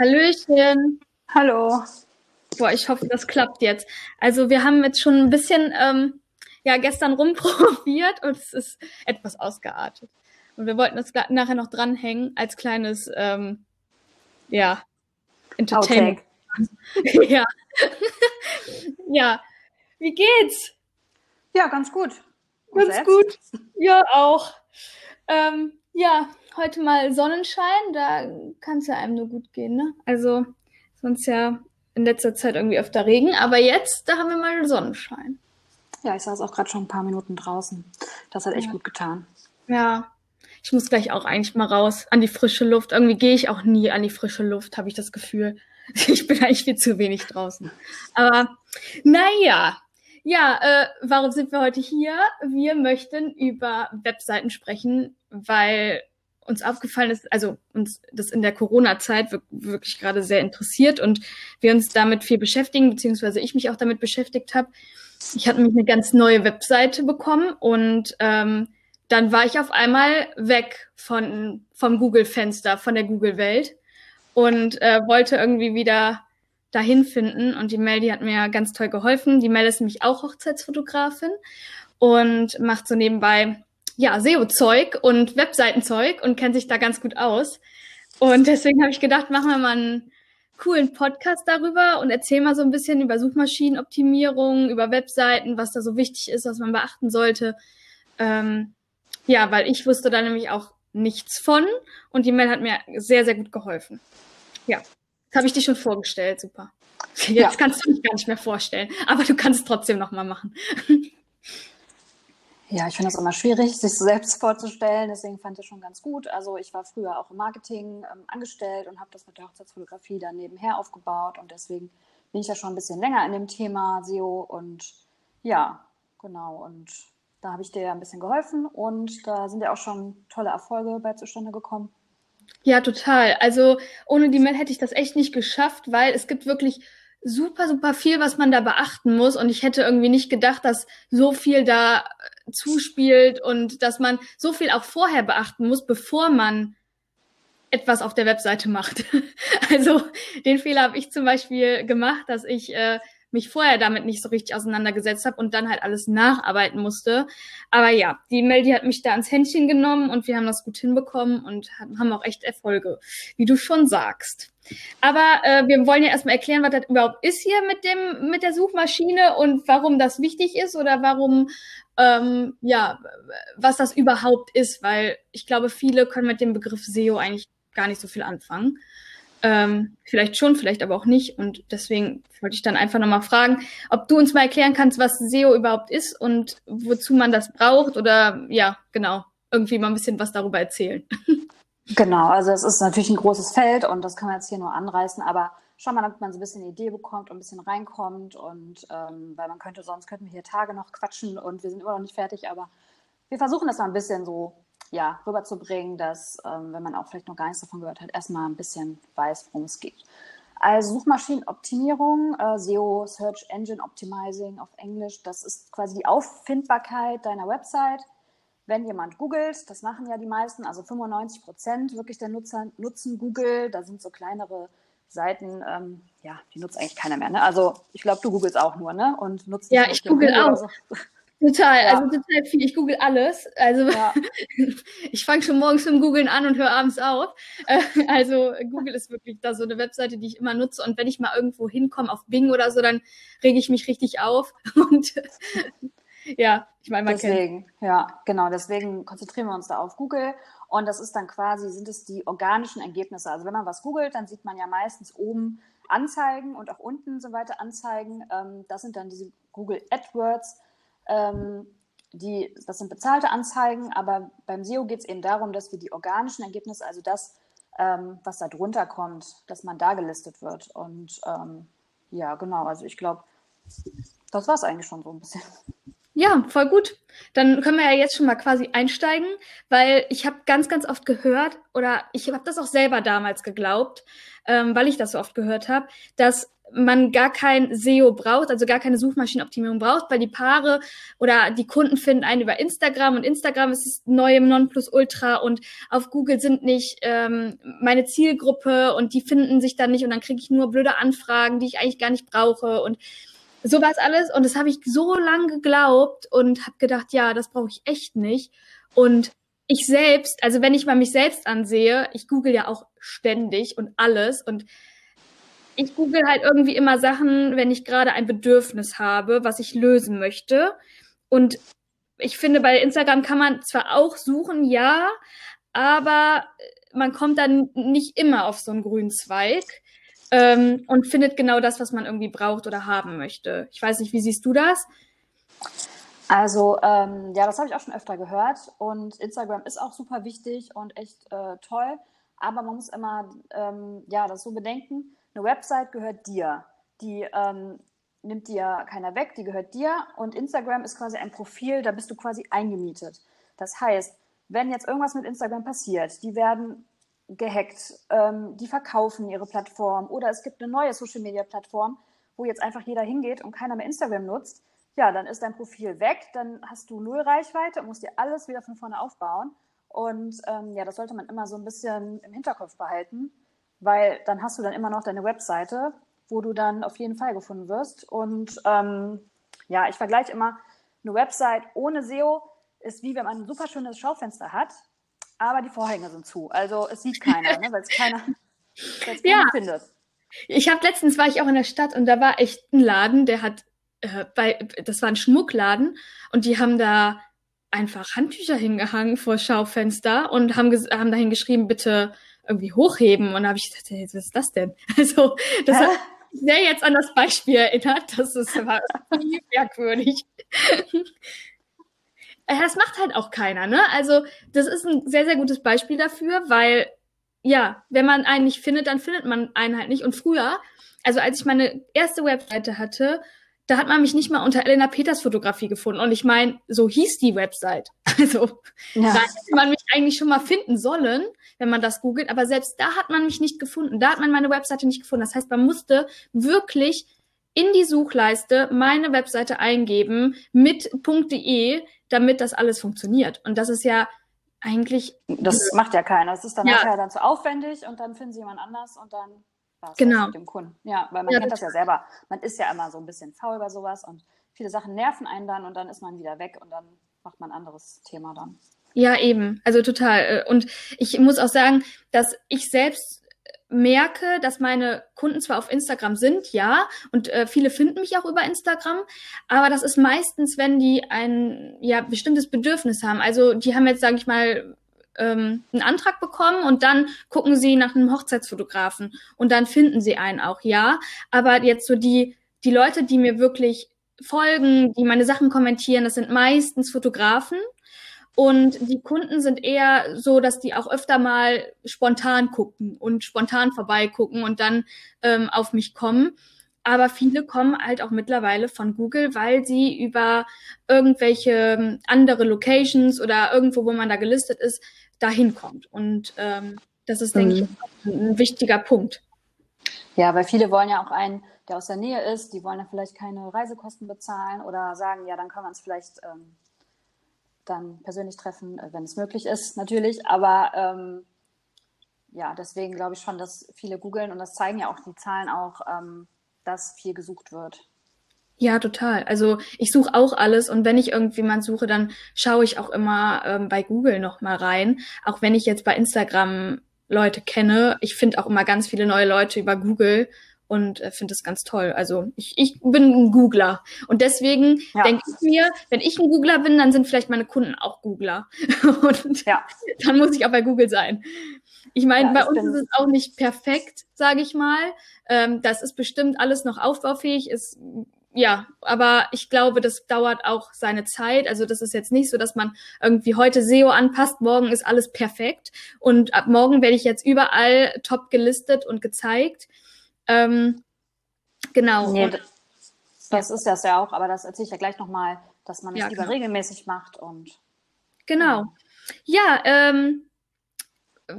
Hallöchen. Hallo. Boah, ich hoffe, das klappt jetzt. Also wir haben jetzt schon ein bisschen ähm, ja gestern rumprobiert und es ist etwas ausgeartet. Und wir wollten das nachher noch dranhängen als kleines ähm, ja Entertainment. ja. ja. Wie geht's? Ja, ganz gut. Und ganz selbst? gut. Ja, auch. Ähm, ja, heute mal Sonnenschein, da kann es ja einem nur gut gehen, ne? Also sonst ja in letzter Zeit irgendwie öfter Regen, aber jetzt, da haben wir mal Sonnenschein. Ja, ich saß auch gerade schon ein paar Minuten draußen. Das hat echt ja. gut getan. Ja, ich muss gleich auch eigentlich mal raus an die frische Luft. Irgendwie gehe ich auch nie an die frische Luft, habe ich das Gefühl. Ich bin eigentlich viel zu wenig draußen. Aber naja, ja, äh, warum sind wir heute hier? Wir möchten über Webseiten sprechen, weil uns aufgefallen ist, also uns das in der Corona-Zeit wirklich gerade sehr interessiert und wir uns damit viel beschäftigen, beziehungsweise ich mich auch damit beschäftigt habe. Ich hatte nämlich eine ganz neue Webseite bekommen und ähm, dann war ich auf einmal weg von vom Google-Fenster, von der Google-Welt und äh, wollte irgendwie wieder dahin finden. Und die Mel, die hat mir ganz toll geholfen. Die Mel ist nämlich auch Hochzeitsfotografin und macht so nebenbei ja, SEO-Zeug und Webseitenzeug und kennt sich da ganz gut aus. Und deswegen habe ich gedacht, machen wir mal einen coolen Podcast darüber und erzählen mal so ein bisschen über Suchmaschinenoptimierung, über Webseiten, was da so wichtig ist, was man beachten sollte. Ähm, ja, weil ich wusste da nämlich auch nichts von und die Mel hat mir sehr, sehr gut geholfen. Ja, das habe ich dir schon vorgestellt, super. Jetzt ja. kannst du dich gar nicht mehr vorstellen, aber du kannst es trotzdem nochmal machen. Ja, ich finde es immer schwierig, sich selbst vorzustellen. Deswegen fand ich es schon ganz gut. Also ich war früher auch im Marketing ähm, angestellt und habe das mit der Hochzeitsfotografie dann nebenher aufgebaut. Und deswegen bin ich ja schon ein bisschen länger in dem Thema SEO. Und ja, genau. Und da habe ich dir ja ein bisschen geholfen. Und da sind ja auch schon tolle Erfolge bei zustande gekommen. Ja, total. Also ohne die Mail hätte ich das echt nicht geschafft, weil es gibt wirklich super, super viel, was man da beachten muss. Und ich hätte irgendwie nicht gedacht, dass so viel da äh, zuspielt und dass man so viel auch vorher beachten muss, bevor man etwas auf der Webseite macht. also den Fehler habe ich zum Beispiel gemacht, dass ich äh, mich vorher damit nicht so richtig auseinandergesetzt habe und dann halt alles nacharbeiten musste. Aber ja, die Meldi hat mich da ans Händchen genommen und wir haben das gut hinbekommen und haben auch echt Erfolge, wie du schon sagst. Aber äh, wir wollen ja erstmal erklären, was das überhaupt ist hier mit dem mit der Suchmaschine und warum das wichtig ist oder warum ähm, ja was das überhaupt ist, weil ich glaube, viele können mit dem Begriff SEO eigentlich gar nicht so viel anfangen. Ähm, vielleicht schon, vielleicht aber auch nicht. Und deswegen wollte ich dann einfach nochmal fragen, ob du uns mal erklären kannst, was SEO überhaupt ist und wozu man das braucht oder ja, genau, irgendwie mal ein bisschen was darüber erzählen. Genau, also es ist natürlich ein großes Feld und das kann man jetzt hier nur anreißen, aber schon mal, damit man so ein bisschen eine Idee bekommt und ein bisschen reinkommt und ähm, weil man könnte, sonst könnten wir hier Tage noch quatschen und wir sind immer noch nicht fertig, aber wir versuchen das mal ein bisschen so ja, rüberzubringen, dass, ähm, wenn man auch vielleicht noch gar nichts davon gehört hat, erstmal ein bisschen weiß, worum es geht. Also Suchmaschinenoptimierung, äh, SEO, Search Engine Optimizing auf Englisch, das ist quasi die Auffindbarkeit deiner Website. Wenn jemand googelt, das machen ja die meisten, also 95 Prozent wirklich der Nutzer nutzen Google, da sind so kleinere Seiten, ähm, ja, die nutzt eigentlich keiner mehr. Ne? Also ich glaube, du googelst auch nur, ne? Und nutzt ja, ich google auch. So. Total, ja. also total viel. Ich google alles. Also ja. ich fange schon morgens mit dem Googlen an und höre abends auf. Äh, also Google ist wirklich da so eine Webseite, die ich immer nutze. Und wenn ich mal irgendwo hinkomme auf Bing oder so, dann rege ich mich richtig auf. Und ja, ich meine, man deswegen, kennt. ja, genau. Deswegen konzentrieren wir uns da auf Google. Und das ist dann quasi, sind es die organischen Ergebnisse. Also wenn man was googelt, dann sieht man ja meistens oben Anzeigen und auch unten so weiter Anzeigen. Ähm, das sind dann diese Google AdWords ähm, die, das sind bezahlte Anzeigen, aber beim SEO geht es eben darum, dass wir die organischen Ergebnisse, also das, ähm, was da drunter kommt, dass man da gelistet wird. Und ähm, ja, genau, also ich glaube, das war es eigentlich schon so ein bisschen. Ja, voll gut. Dann können wir ja jetzt schon mal quasi einsteigen, weil ich habe ganz, ganz oft gehört, oder ich habe das auch selber damals geglaubt, ähm, weil ich das so oft gehört habe, dass man gar kein SEO braucht, also gar keine Suchmaschinenoptimierung braucht, weil die Paare oder die Kunden finden einen über Instagram und Instagram ist das neue Nonplusultra und auf Google sind nicht ähm, meine Zielgruppe und die finden sich dann nicht und dann kriege ich nur blöde Anfragen, die ich eigentlich gar nicht brauche und so es alles und das habe ich so lange geglaubt und habe gedacht, ja, das brauche ich echt nicht und ich selbst, also wenn ich mal mich selbst ansehe, ich google ja auch ständig und alles und ich google halt irgendwie immer Sachen, wenn ich gerade ein Bedürfnis habe, was ich lösen möchte. Und ich finde, bei Instagram kann man zwar auch suchen, ja, aber man kommt dann nicht immer auf so einen grünen Zweig ähm, und findet genau das, was man irgendwie braucht oder haben möchte. Ich weiß nicht, wie siehst du das? Also ähm, ja, das habe ich auch schon öfter gehört und Instagram ist auch super wichtig und echt äh, toll, aber man muss immer ähm, ja das so bedenken eine Website gehört dir. Die ähm, nimmt dir keiner weg, die gehört dir. Und Instagram ist quasi ein Profil, da bist du quasi eingemietet. Das heißt, wenn jetzt irgendwas mit Instagram passiert, die werden gehackt, ähm, die verkaufen ihre Plattform oder es gibt eine neue Social-Media-Plattform, wo jetzt einfach jeder hingeht und keiner mehr Instagram nutzt, ja, dann ist dein Profil weg, dann hast du null Reichweite und musst dir alles wieder von vorne aufbauen. Und ähm, ja, das sollte man immer so ein bisschen im Hinterkopf behalten, weil dann hast du dann immer noch deine Webseite, wo du dann auf jeden Fall gefunden wirst. Und ähm, ja, ich vergleiche immer, eine Website ohne SEO ist wie wenn man ein super schönes Schaufenster hat, aber die Vorhänge sind zu. Also es sieht keiner, ne, weil es keiner, keiner ja. findet. Ich habe letztens war ich auch in der Stadt und da war echt ein Laden, der hat äh, bei das war ein Schmuckladen und die haben da einfach Handtücher hingehangen vor Schaufenster und haben, haben dahin geschrieben, bitte irgendwie hochheben. Und da habe ich gedacht, hey, was ist das denn? Also, das hat mich sehr jetzt an das Beispiel erinnert. Das ist aber merkwürdig. Äh, das macht halt auch keiner, ne? Also, das ist ein sehr, sehr gutes Beispiel dafür, weil, ja, wenn man einen nicht findet, dann findet man einen halt nicht. Und früher, also als ich meine erste Webseite hatte, da hat man mich nicht mal unter Elena Peters Fotografie gefunden. Und ich meine, so hieß die Website. Also ja. da hätte man mich eigentlich schon mal finden sollen, wenn man das googelt. Aber selbst da hat man mich nicht gefunden. Da hat man meine Webseite nicht gefunden. Das heißt, man musste wirklich in die Suchleiste meine Webseite eingeben mit .de, damit das alles funktioniert. Und das ist ja eigentlich. Das macht ja keiner. Das ist dann ja. nachher dann zu aufwendig und dann finden sie jemand anders und dann was genau. mit dem Kunden. Ja, weil man ja, kennt das ja selber. Man ist ja immer so ein bisschen faul bei sowas und viele Sachen nerven einen dann und dann ist man wieder weg und dann macht man ein anderes Thema dann. Ja, eben. Also total. Und ich muss auch sagen, dass ich selbst merke, dass meine Kunden zwar auf Instagram sind, ja, und äh, viele finden mich auch über Instagram, aber das ist meistens, wenn die ein ja bestimmtes Bedürfnis haben. Also die haben jetzt, sage ich mal, ähm, einen Antrag bekommen und dann gucken sie nach einem Hochzeitsfotografen und dann finden sie einen auch, ja. Aber jetzt so die, die Leute, die mir wirklich folgen, die meine Sachen kommentieren, das sind meistens Fotografen. Und die Kunden sind eher so, dass die auch öfter mal spontan gucken und spontan vorbeigucken und dann ähm, auf mich kommen. Aber viele kommen halt auch mittlerweile von Google, weil sie über irgendwelche ähm, andere Locations oder irgendwo, wo man da gelistet ist, dahin kommt. Und ähm, das ist, denke mhm. ich, ein wichtiger Punkt. Ja, weil viele wollen ja auch einen, der aus der Nähe ist, die wollen ja vielleicht keine Reisekosten bezahlen oder sagen, ja, dann kann man es vielleicht ähm, dann persönlich treffen, äh, wenn es möglich ist, natürlich. Aber ähm, ja, deswegen glaube ich schon, dass viele googeln und das zeigen ja auch die Zahlen auch, ähm, dass viel gesucht wird. Ja, total. Also ich suche auch alles und wenn ich irgendjemand suche, dann schaue ich auch immer ähm, bei Google noch mal rein. Auch wenn ich jetzt bei Instagram Leute kenne, ich finde auch immer ganz viele neue Leute über Google und äh, finde das ganz toll. Also ich, ich bin ein Googler und deswegen ja. denke ich mir, wenn ich ein Googler bin, dann sind vielleicht meine Kunden auch Googler und ja. dann muss ich auch bei Google sein. Ich meine, ja, bei uns ist es auch nicht perfekt, sage ich mal. Ähm, das ist bestimmt alles noch aufbaufähig. Ist ja, aber ich glaube, das dauert auch seine Zeit. Also das ist jetzt nicht so, dass man irgendwie heute SEO anpasst, morgen ist alles perfekt und ab morgen werde ich jetzt überall top gelistet und gezeigt. Ähm, genau. Nee, das ist das ja auch, aber das erzähle ich ja gleich nochmal, dass man es ja, lieber genau. regelmäßig macht und. Genau. Ja, ähm,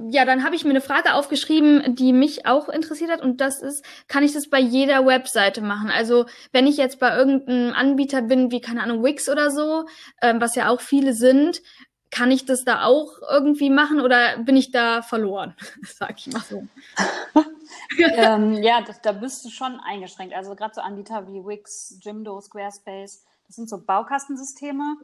ja, dann habe ich mir eine Frage aufgeschrieben, die mich auch interessiert hat und das ist, kann ich das bei jeder Webseite machen? Also wenn ich jetzt bei irgendeinem Anbieter bin, wie keine Ahnung Wix oder so, ähm, was ja auch viele sind, kann ich das da auch irgendwie machen oder bin ich da verloren? Sag ich mal so. ähm, ja, das, da bist du schon eingeschränkt. Also gerade so Anbieter wie Wix, Jimdo, Squarespace, das sind so Baukastensysteme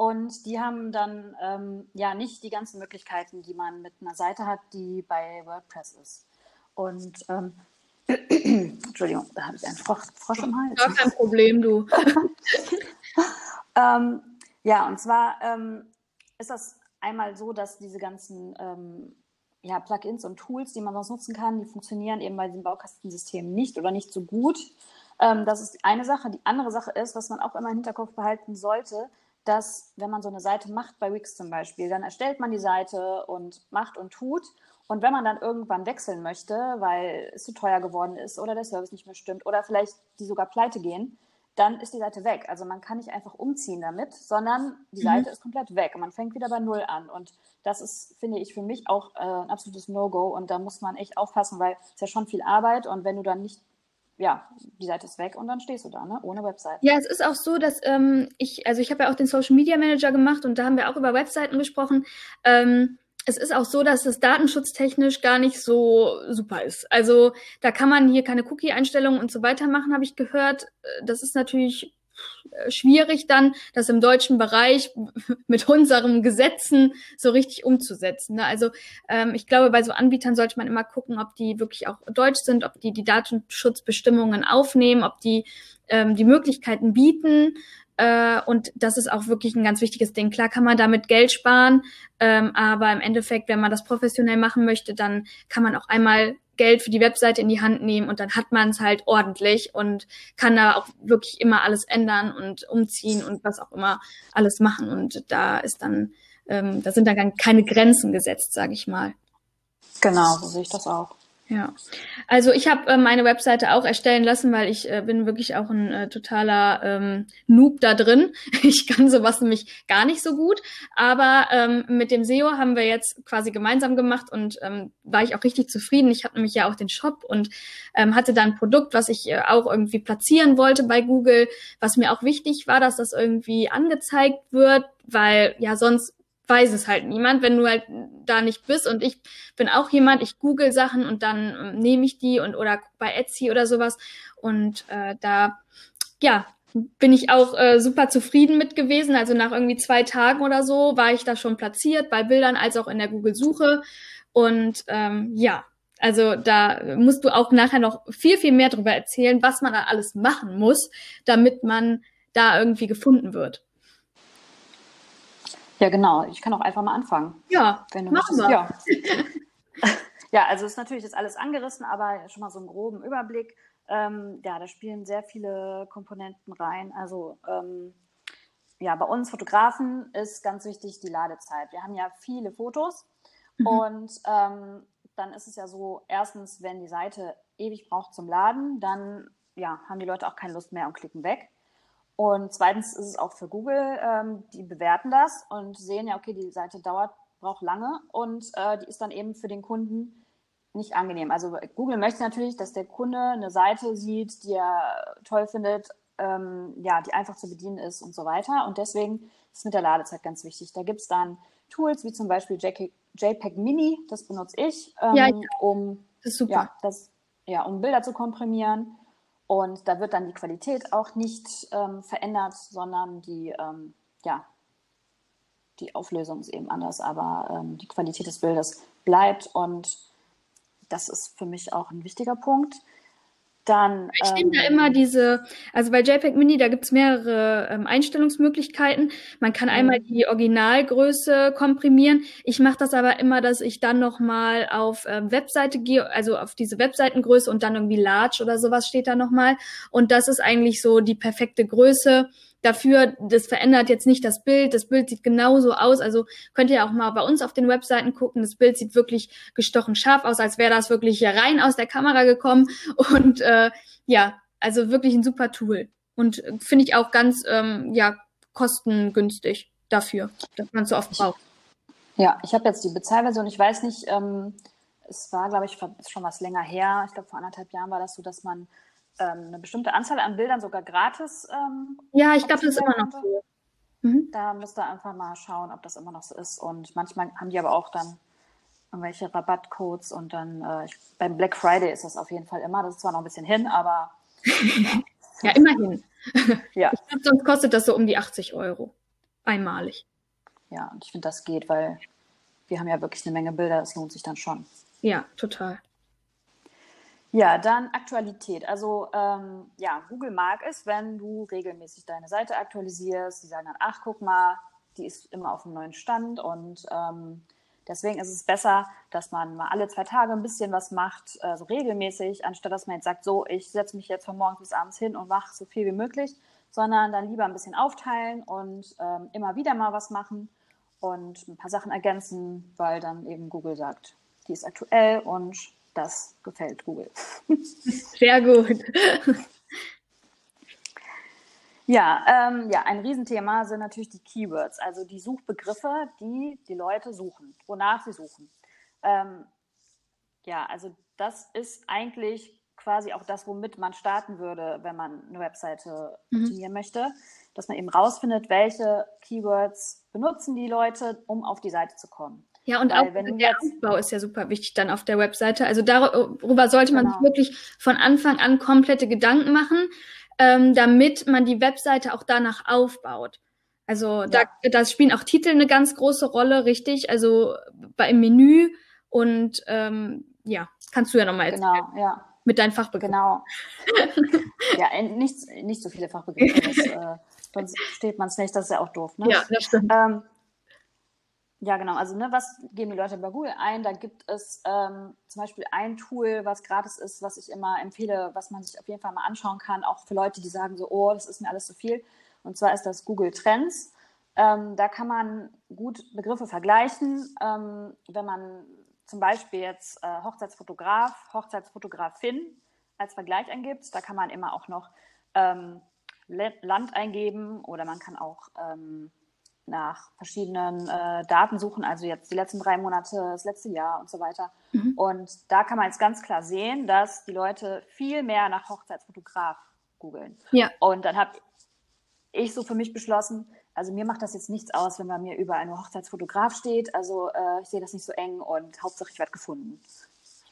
und die haben dann ähm, ja nicht die ganzen Möglichkeiten, die man mit einer Seite hat, die bei WordPress ist. Und ähm, Entschuldigung, da habe ich einen Frosch, Frosch im Hals. Gar kein Problem, du. ähm, ja, und zwar ähm, ist das einmal so, dass diese ganzen ähm, ja, Plugins und Tools, die man sonst nutzen kann, die funktionieren eben bei diesem Baukastensystem nicht oder nicht so gut. Ähm, das ist eine Sache. Die andere Sache ist, was man auch immer im Hinterkopf behalten sollte, dass wenn man so eine Seite macht, bei Wix zum Beispiel, dann erstellt man die Seite und macht und tut. Und wenn man dann irgendwann wechseln möchte, weil es zu teuer geworden ist oder der Service nicht mehr stimmt oder vielleicht die sogar pleite gehen, dann ist die Seite weg. Also man kann nicht einfach umziehen damit, sondern die mhm. Seite ist komplett weg und man fängt wieder bei Null an. Und das ist, finde ich, für mich auch äh, ein absolutes No-Go. Und da muss man echt aufpassen, weil es ja schon viel Arbeit und wenn du dann nicht ja, die Seite ist weg und dann stehst du da, ne? ohne Website. Ja, es ist auch so, dass ähm, ich, also ich habe ja auch den Social Media Manager gemacht und da haben wir auch über Webseiten gesprochen. Ähm, es ist auch so, dass es datenschutztechnisch gar nicht so super ist. Also da kann man hier keine Cookie-Einstellungen und so weiter machen, habe ich gehört. Äh, das ist natürlich schwierig dann, das im deutschen Bereich mit unseren Gesetzen so richtig umzusetzen. Ne? Also ähm, ich glaube, bei so Anbietern sollte man immer gucken, ob die wirklich auch deutsch sind, ob die die Datenschutzbestimmungen aufnehmen, ob die ähm, die Möglichkeiten bieten. Äh, und das ist auch wirklich ein ganz wichtiges Ding. Klar kann man damit Geld sparen, ähm, aber im Endeffekt, wenn man das professionell machen möchte, dann kann man auch einmal Geld für die Webseite in die Hand nehmen und dann hat man es halt ordentlich und kann da auch wirklich immer alles ändern und umziehen und was auch immer alles machen. Und da ist dann, ähm, da sind dann keine Grenzen gesetzt, sage ich mal. Genau, so sehe ich das auch. Ja, also ich habe äh, meine Webseite auch erstellen lassen, weil ich äh, bin wirklich auch ein äh, totaler ähm, Noob da drin. Ich kann sowas nämlich gar nicht so gut. Aber ähm, mit dem SEO haben wir jetzt quasi gemeinsam gemacht und ähm, war ich auch richtig zufrieden. Ich habe nämlich ja auch den Shop und ähm, hatte da ein Produkt, was ich äh, auch irgendwie platzieren wollte bei Google, was mir auch wichtig war, dass das irgendwie angezeigt wird, weil ja sonst weiß es halt niemand, wenn du halt da nicht bist. Und ich bin auch jemand, ich google Sachen und dann ähm, nehme ich die und oder bei Etsy oder sowas. Und äh, da, ja, bin ich auch äh, super zufrieden mit gewesen. Also nach irgendwie zwei Tagen oder so war ich da schon platziert, bei Bildern als auch in der Google-Suche. Und ähm, ja, also da musst du auch nachher noch viel, viel mehr darüber erzählen, was man da alles machen muss, damit man da irgendwie gefunden wird. Ja, genau. Ich kann auch einfach mal anfangen. Ja, wenn du machen wir. Ja. ja, also ist natürlich jetzt alles angerissen, aber schon mal so einen groben Überblick. Ähm, ja, da spielen sehr viele Komponenten rein. Also ähm, ja, bei uns Fotografen ist ganz wichtig die Ladezeit. Wir haben ja viele Fotos mhm. und ähm, dann ist es ja so, erstens, wenn die Seite ewig braucht zum Laden, dann ja, haben die Leute auch keine Lust mehr und klicken weg. Und zweitens ist es auch für Google, ähm, die bewerten das und sehen ja, okay, die Seite dauert, braucht lange und äh, die ist dann eben für den Kunden nicht angenehm. Also Google möchte natürlich, dass der Kunde eine Seite sieht, die er toll findet, ähm, ja, die einfach zu bedienen ist und so weiter. Und deswegen ist mit der Ladezeit ganz wichtig. Da gibt es dann Tools wie zum Beispiel JPEG, JPEG Mini, das benutze ich, ähm, ja, um, Ja, das, ja, um Bilder zu komprimieren. Und da wird dann die Qualität auch nicht ähm, verändert, sondern die, ähm, ja, die Auflösung ist eben anders, aber ähm, die Qualität des Bildes bleibt und das ist für mich auch ein wichtiger Punkt. Dann, ich nehme da immer diese, also bei JPEG Mini, da gibt's mehrere ähm, Einstellungsmöglichkeiten. Man kann einmal mhm. die Originalgröße komprimieren. Ich mache das aber immer, dass ich dann nochmal auf ähm, Webseite gehe, also auf diese Webseitengröße und dann irgendwie Large oder sowas steht da nochmal. Und das ist eigentlich so die perfekte Größe dafür, das verändert jetzt nicht das Bild. Das Bild sieht genauso aus. Also könnt ihr auch mal bei uns auf den Webseiten gucken. Das Bild sieht wirklich gestochen scharf aus, als wäre das wirklich hier rein aus der Kamera gekommen. Und äh, ja, also wirklich ein super Tool. Und finde ich auch ganz ähm, ja, kostengünstig dafür, dass man so oft braucht. Ja, ich habe jetzt die Bezahlversion. Ich weiß nicht, ähm, es war, glaube ich, schon was länger her. Ich glaube, vor anderthalb Jahren war das so, dass man ähm, eine bestimmte Anzahl an Bildern sogar gratis. Ähm, ja, ich glaube, das ist immer noch so. Mhm. Da müsst ihr einfach mal schauen, ob das immer noch so ist. Und manchmal haben die aber auch dann irgendwelche Rabattcodes und dann äh, ich, beim Black Friday ist das auf jeden Fall immer. Das ist zwar noch ein bisschen hin, aber. ja, immerhin. ja. Ich glaube, sonst kostet das so um die 80 Euro. Einmalig. Ja, und ich finde, das geht, weil wir haben ja wirklich eine Menge Bilder. Es lohnt sich dann schon. Ja, total. Ja, dann Aktualität. Also ähm, ja, Google mag es, wenn du regelmäßig deine Seite aktualisierst. Die sagen dann, ach, guck mal, die ist immer auf einem neuen Stand und ähm, deswegen ist es besser, dass man mal alle zwei Tage ein bisschen was macht, äh, so regelmäßig, anstatt dass man jetzt sagt, so, ich setze mich jetzt von morgens bis abends hin und mache so viel wie möglich, sondern dann lieber ein bisschen aufteilen und ähm, immer wieder mal was machen und ein paar Sachen ergänzen, weil dann eben Google sagt, die ist aktuell und das gefällt Google. Sehr gut. Ja, ähm, ja, ein Riesenthema sind natürlich die Keywords, also die Suchbegriffe, die die Leute suchen, wonach sie suchen. Ähm, ja, also das ist eigentlich quasi auch das, womit man starten würde, wenn man eine Webseite mhm. optimieren möchte, dass man eben rausfindet, welche Keywords benutzen die Leute, um auf die Seite zu kommen. Ja, und Weil, auch der jetzt... Aufbau ist ja super wichtig dann auf der Webseite. Also darüber sollte man genau. sich wirklich von Anfang an komplette Gedanken machen, ähm, damit man die Webseite auch danach aufbaut. Also ja. da, da spielen auch Titel eine ganz große Rolle, richtig? Also bei im Menü und ähm, ja, kannst du ja nochmal erzählen. Genau, ja. Mit deinen Fachbegriffen. Genau. ja, nicht, nicht so viele Fachbegriffe. Das, äh, sonst steht man es nicht, das ist ja auch doof. Ne? Ja, das stimmt. Ähm, ja, genau. Also, ne, was geben die Leute bei Google ein? Da gibt es ähm, zum Beispiel ein Tool, was gratis ist, was ich immer empfehle, was man sich auf jeden Fall mal anschauen kann, auch für Leute, die sagen so, oh, das ist mir alles zu viel. Und zwar ist das Google Trends. Ähm, da kann man gut Begriffe vergleichen. Ähm, wenn man zum Beispiel jetzt äh, Hochzeitsfotograf, Hochzeitsfotografin als Vergleich eingibt, da kann man immer auch noch ähm, Land eingeben oder man kann auch ähm, nach verschiedenen äh, Daten suchen, also jetzt die letzten drei Monate, das letzte Jahr und so weiter. Mhm. Und da kann man jetzt ganz klar sehen, dass die Leute viel mehr nach Hochzeitsfotograf googeln. Ja. Und dann habe ich so für mich beschlossen, also mir macht das jetzt nichts aus, wenn bei mir überall nur Hochzeitsfotograf steht. Also äh, ich sehe das nicht so eng und Hauptsache ich werde gefunden.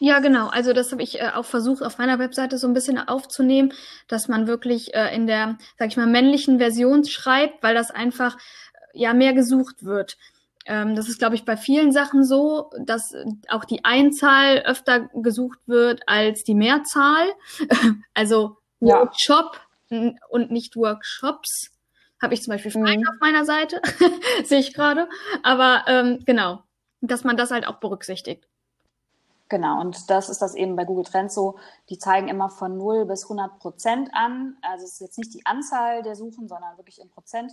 Ja, genau. Also das habe ich äh, auch versucht auf meiner Webseite so ein bisschen aufzunehmen, dass man wirklich äh, in der, sag ich mal, männlichen Version schreibt, weil das einfach ja mehr gesucht wird. Ähm, das ist, glaube ich, bei vielen Sachen so, dass auch die Einzahl öfter gesucht wird als die Mehrzahl. also ja. Workshop und nicht Workshops. Habe ich zum Beispiel mhm. auf meiner Seite, sehe ich gerade. Aber ähm, genau, dass man das halt auch berücksichtigt. Genau, und das ist das eben bei Google Trends so. Die zeigen immer von 0 bis 100 Prozent an. Also es ist jetzt nicht die Anzahl der Suchen, sondern wirklich in Prozent.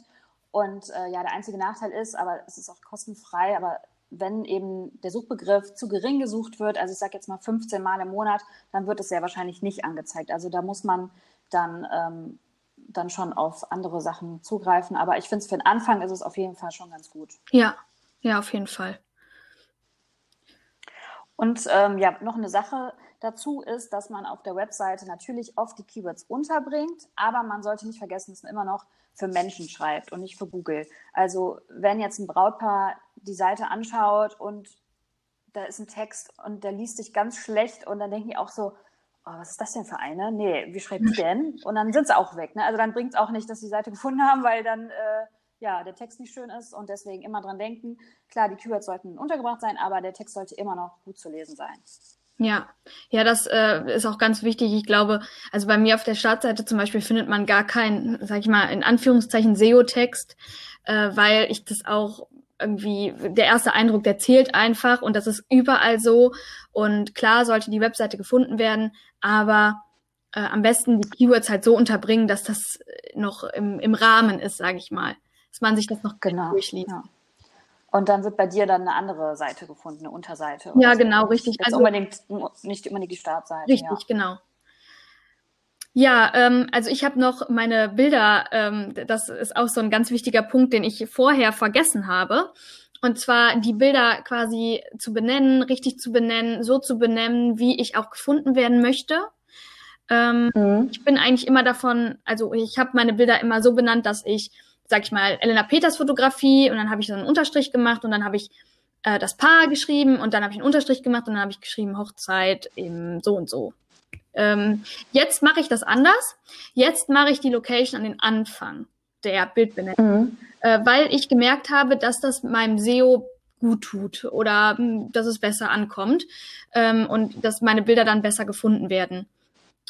Und äh, ja, der einzige Nachteil ist, aber es ist auch kostenfrei, aber wenn eben der Suchbegriff zu gering gesucht wird, also ich sage jetzt mal 15 Mal im Monat, dann wird es sehr wahrscheinlich nicht angezeigt. Also da muss man dann, ähm, dann schon auf andere Sachen zugreifen. Aber ich finde es für den Anfang ist es auf jeden Fall schon ganz gut. Ja, ja, auf jeden Fall. Und ähm, ja, noch eine Sache dazu ist, dass man auf der Webseite natürlich oft die Keywords unterbringt, aber man sollte nicht vergessen, dass man immer noch für Menschen schreibt und nicht für Google. Also wenn jetzt ein Brautpaar die Seite anschaut und da ist ein Text und der liest sich ganz schlecht und dann denken die auch so, oh, was ist das denn für eine? Nee, wie schreibt die denn? Und dann sind sie auch weg. Ne? Also dann bringt es auch nicht, dass sie die Seite gefunden haben, weil dann äh, ja der Text nicht schön ist und deswegen immer dran denken. Klar, die Keywords sollten untergebracht sein, aber der Text sollte immer noch gut zu lesen sein. Ja, ja, das äh, ist auch ganz wichtig. Ich glaube, also bei mir auf der Startseite zum Beispiel findet man gar keinen, sag ich mal, in Anführungszeichen SEO-Text, äh, weil ich das auch irgendwie, der erste Eindruck, der zählt einfach und das ist überall so. Und klar sollte die Webseite gefunden werden, aber äh, am besten die Keywords halt so unterbringen, dass das noch im, im Rahmen ist, sage ich mal. Dass man sich das noch genau durchliest. Ja. Und dann wird bei dir dann eine andere Seite gefunden, eine Unterseite. Ja, so. genau, richtig. also unbedingt, nicht unbedingt die Startseite. Richtig, ja. genau. Ja, ähm, also ich habe noch meine Bilder, ähm, das ist auch so ein ganz wichtiger Punkt, den ich vorher vergessen habe. Und zwar die Bilder quasi zu benennen, richtig zu benennen, so zu benennen, wie ich auch gefunden werden möchte. Ähm, mhm. Ich bin eigentlich immer davon, also ich habe meine Bilder immer so benannt, dass ich, sag ich mal, Elena Peters Fotografie und dann habe ich so einen Unterstrich gemacht und dann habe ich äh, das Paar geschrieben und dann habe ich einen Unterstrich gemacht und dann habe ich geschrieben Hochzeit im so und so. Ähm, jetzt mache ich das anders. Jetzt mache ich die Location an den Anfang der Bildbenennung, mhm. äh, weil ich gemerkt habe, dass das meinem SEO gut tut oder mh, hm, dass es besser ankommt ähm, und dass meine Bilder dann besser gefunden werden.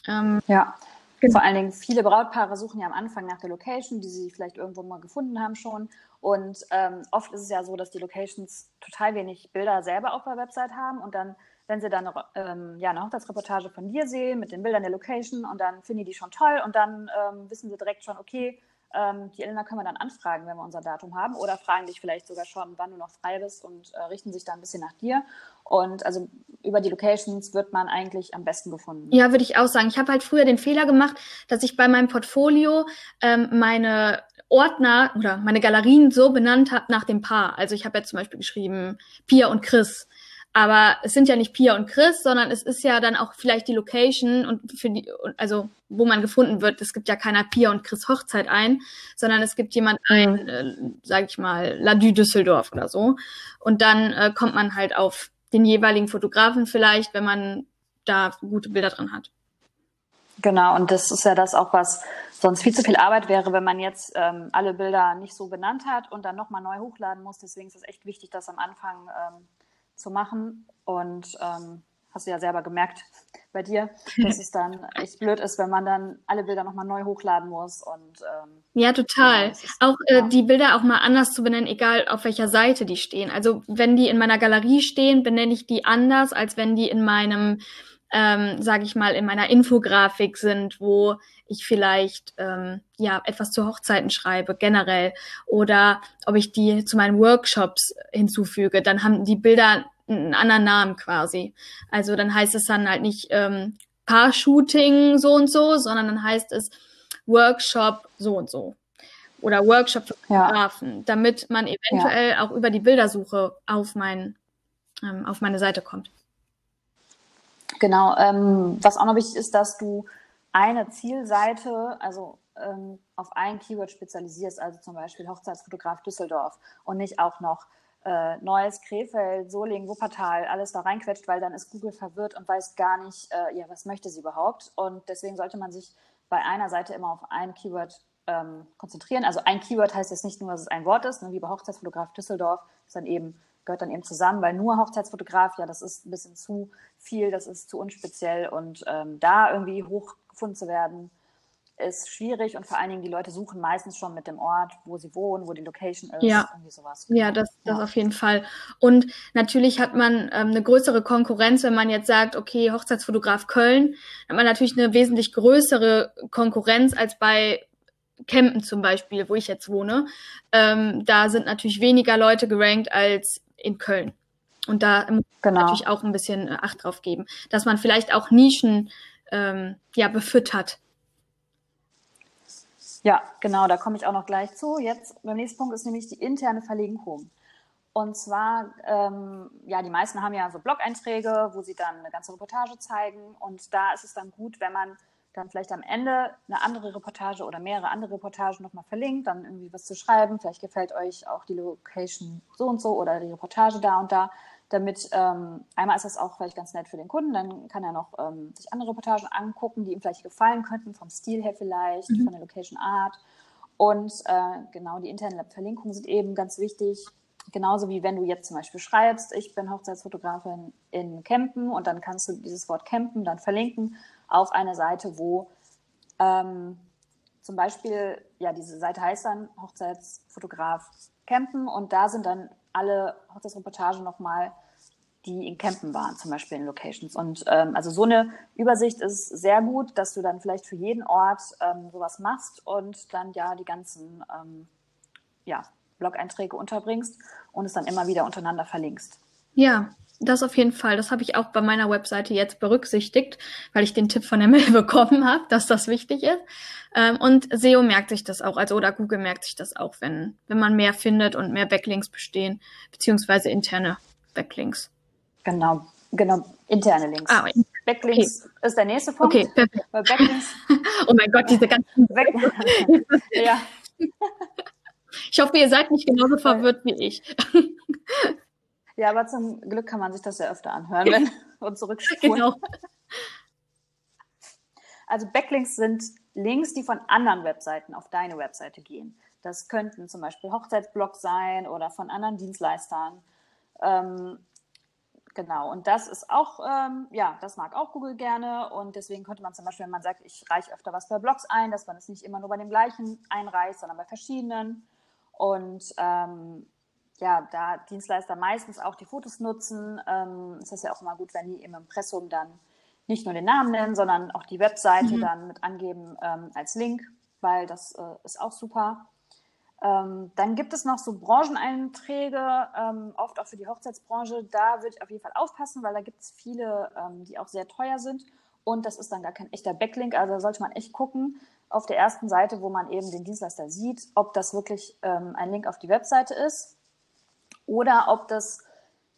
Ähm, ja. Genau. Vor allen Dingen viele Brautpaare suchen ja am Anfang nach der Location, die sie vielleicht irgendwo mal gefunden haben schon. Und ähm, oft ist es ja so, dass die Locations total wenig Bilder selber auf der Website haben und dann wenn sie dann ähm, ja, eine Hochzeitsreportage von dir sehen mit den Bildern der Location und dann finden die die schon toll und dann ähm, wissen sie direkt schon, okay, ähm, die Elena können wir dann anfragen, wenn wir unser Datum haben oder fragen dich vielleicht sogar schon, wann du noch frei bist und äh, richten sich da ein bisschen nach dir. Und also über die Locations wird man eigentlich am besten gefunden. Ja, würde ich auch sagen. Ich habe halt früher den Fehler gemacht, dass ich bei meinem Portfolio ähm, meine Ordner oder meine Galerien so benannt habe nach dem Paar. Also ich habe jetzt zum Beispiel geschrieben Pia und Chris. Aber es sind ja nicht Pia und Chris, sondern es ist ja dann auch vielleicht die Location und für die, also wo man gefunden wird. Es gibt ja keiner Pia und Chris Hochzeit ein, sondern es gibt jemand ein, äh, sage ich mal, Ladü Düsseldorf oder so. Und dann äh, kommt man halt auf den jeweiligen Fotografen vielleicht, wenn man da gute Bilder drin hat. Genau, und das ist ja das auch, was sonst viel zu viel Arbeit wäre, wenn man jetzt ähm, alle Bilder nicht so benannt hat und dann nochmal neu hochladen muss. Deswegen ist es echt wichtig, dass am Anfang ähm, zu machen. Und ähm, hast du ja selber gemerkt bei dir, dass es dann echt blöd ist, wenn man dann alle Bilder nochmal neu hochladen muss. Und, ähm, ja, total. Ja, ist, auch äh, ja. die Bilder auch mal anders zu benennen, egal auf welcher Seite die stehen. Also wenn die in meiner Galerie stehen, benenne ich die anders, als wenn die in meinem ähm, sage ich mal, in meiner Infografik sind, wo ich vielleicht ähm, ja etwas zu Hochzeiten schreibe generell oder ob ich die zu meinen Workshops hinzufüge, dann haben die Bilder einen anderen Namen quasi. Also dann heißt es dann halt nicht ähm, Paar-Shooting so und so, sondern dann heißt es Workshop so und so oder Workshop für Fotografen, ja. damit man eventuell ja. auch über die Bildersuche auf mein ähm, auf meine Seite kommt. Genau. Ähm, was auch noch wichtig ist, dass du eine Zielseite, also ähm, auf ein Keyword spezialisierst, also zum Beispiel Hochzeitsfotograf Düsseldorf und nicht auch noch äh, Neues, Krefeld, Solingen, Wuppertal, alles da reinquetscht, weil dann ist Google verwirrt und weiß gar nicht, äh, ja, was möchte sie überhaupt. Und deswegen sollte man sich bei einer Seite immer auf ein Keyword ähm, konzentrieren. Also ein Keyword heißt jetzt nicht nur, dass es ein Wort ist, ne, wie bei Hochzeitsfotograf Düsseldorf, sondern eben gehört dann eben zusammen, weil nur Hochzeitsfotograf, ja, das ist ein bisschen zu viel, das ist zu unspeziell und ähm, da irgendwie hochgefunden zu werden, ist schwierig und vor allen Dingen die Leute suchen meistens schon mit dem Ort, wo sie wohnen, wo die Location ist, ja. irgendwie sowas. Ja, das, das ja. auf jeden Fall. Und natürlich hat man ähm, eine größere Konkurrenz, wenn man jetzt sagt, okay, Hochzeitsfotograf Köln, hat man natürlich eine wesentlich größere Konkurrenz als bei Campen zum Beispiel, wo ich jetzt wohne. Ähm, da sind natürlich weniger Leute gerankt als in Köln. Und da muss man genau. natürlich auch ein bisschen äh, Acht drauf geben, dass man vielleicht auch Nischen ähm, ja, befüttert. Ja, genau, da komme ich auch noch gleich zu. Jetzt beim nächsten Punkt ist nämlich die interne Verlinkung. Und zwar, ähm, ja, die meisten haben ja so Blog-Einträge, wo sie dann eine ganze Reportage zeigen. Und da ist es dann gut, wenn man dann vielleicht am Ende eine andere Reportage oder mehrere andere Reportagen nochmal verlinkt, dann irgendwie was zu schreiben. Vielleicht gefällt euch auch die Location so und so oder die Reportage da und da. Damit ähm, einmal ist das auch vielleicht ganz nett für den Kunden, dann kann er noch ähm, sich andere Reportagen angucken, die ihm vielleicht gefallen könnten, vom Stil her vielleicht, mhm. von der Location Art. Und äh, genau die internen Verlinkungen sind eben ganz wichtig. Genauso wie wenn du jetzt zum Beispiel schreibst, ich bin Hochzeitsfotografin in Campen und dann kannst du dieses Wort Campen dann verlinken auf eine Seite, wo ähm, zum Beispiel, ja, diese Seite heißt dann Hochzeitsfotograf Campen und da sind dann alle Hochzeitsreportagen nochmal, die in Campen waren, zum Beispiel in Locations. Und ähm, also so eine Übersicht ist sehr gut, dass du dann vielleicht für jeden Ort ähm, sowas machst und dann ja die ganzen ähm, ja, Blog-Einträge unterbringst und es dann immer wieder untereinander verlinkst. Ja, das auf jeden Fall. Das habe ich auch bei meiner Webseite jetzt berücksichtigt, weil ich den Tipp von der Mail bekommen habe, dass das wichtig ist. Ähm, und SEO merkt sich das auch, also oder Google merkt sich das auch, wenn, wenn man mehr findet und mehr Backlinks bestehen, beziehungsweise interne Backlinks. Genau, genau, interne Links. Ah, Backlinks okay. ist der nächste Punkt. Okay, perfekt. Backlinks. oh mein Gott, diese ganzen Back ja. Ich hoffe, ihr seid nicht genauso verwirrt wie ich. Ja, aber zum Glück kann man sich das ja öfter anhören wenn, und zurückspulen. Genau. Also Backlinks sind Links, die von anderen Webseiten auf deine Webseite gehen. Das könnten zum Beispiel Hochzeitsblogs sein oder von anderen Dienstleistern. Ähm, genau, und das ist auch, ähm, ja, das mag auch Google gerne und deswegen könnte man zum Beispiel, wenn man sagt, ich reiche öfter was bei Blogs ein, dass man es nicht immer nur bei dem gleichen einreicht, sondern bei verschiedenen. Und ähm, ja, da Dienstleister meistens auch die Fotos nutzen, ähm, ist das ja auch immer gut, wenn die im Impressum dann nicht nur den Namen nennen, sondern auch die Webseite mhm. dann mit angeben ähm, als Link, weil das äh, ist auch super. Ähm, dann gibt es noch so Brancheneinträge, ähm, oft auch für die Hochzeitsbranche. Da würde ich auf jeden Fall aufpassen, weil da gibt es viele, ähm, die auch sehr teuer sind. Und das ist dann gar kein echter Backlink. Also da sollte man echt gucken auf der ersten Seite, wo man eben den Dienstleister sieht, ob das wirklich ähm, ein Link auf die Webseite ist oder ob das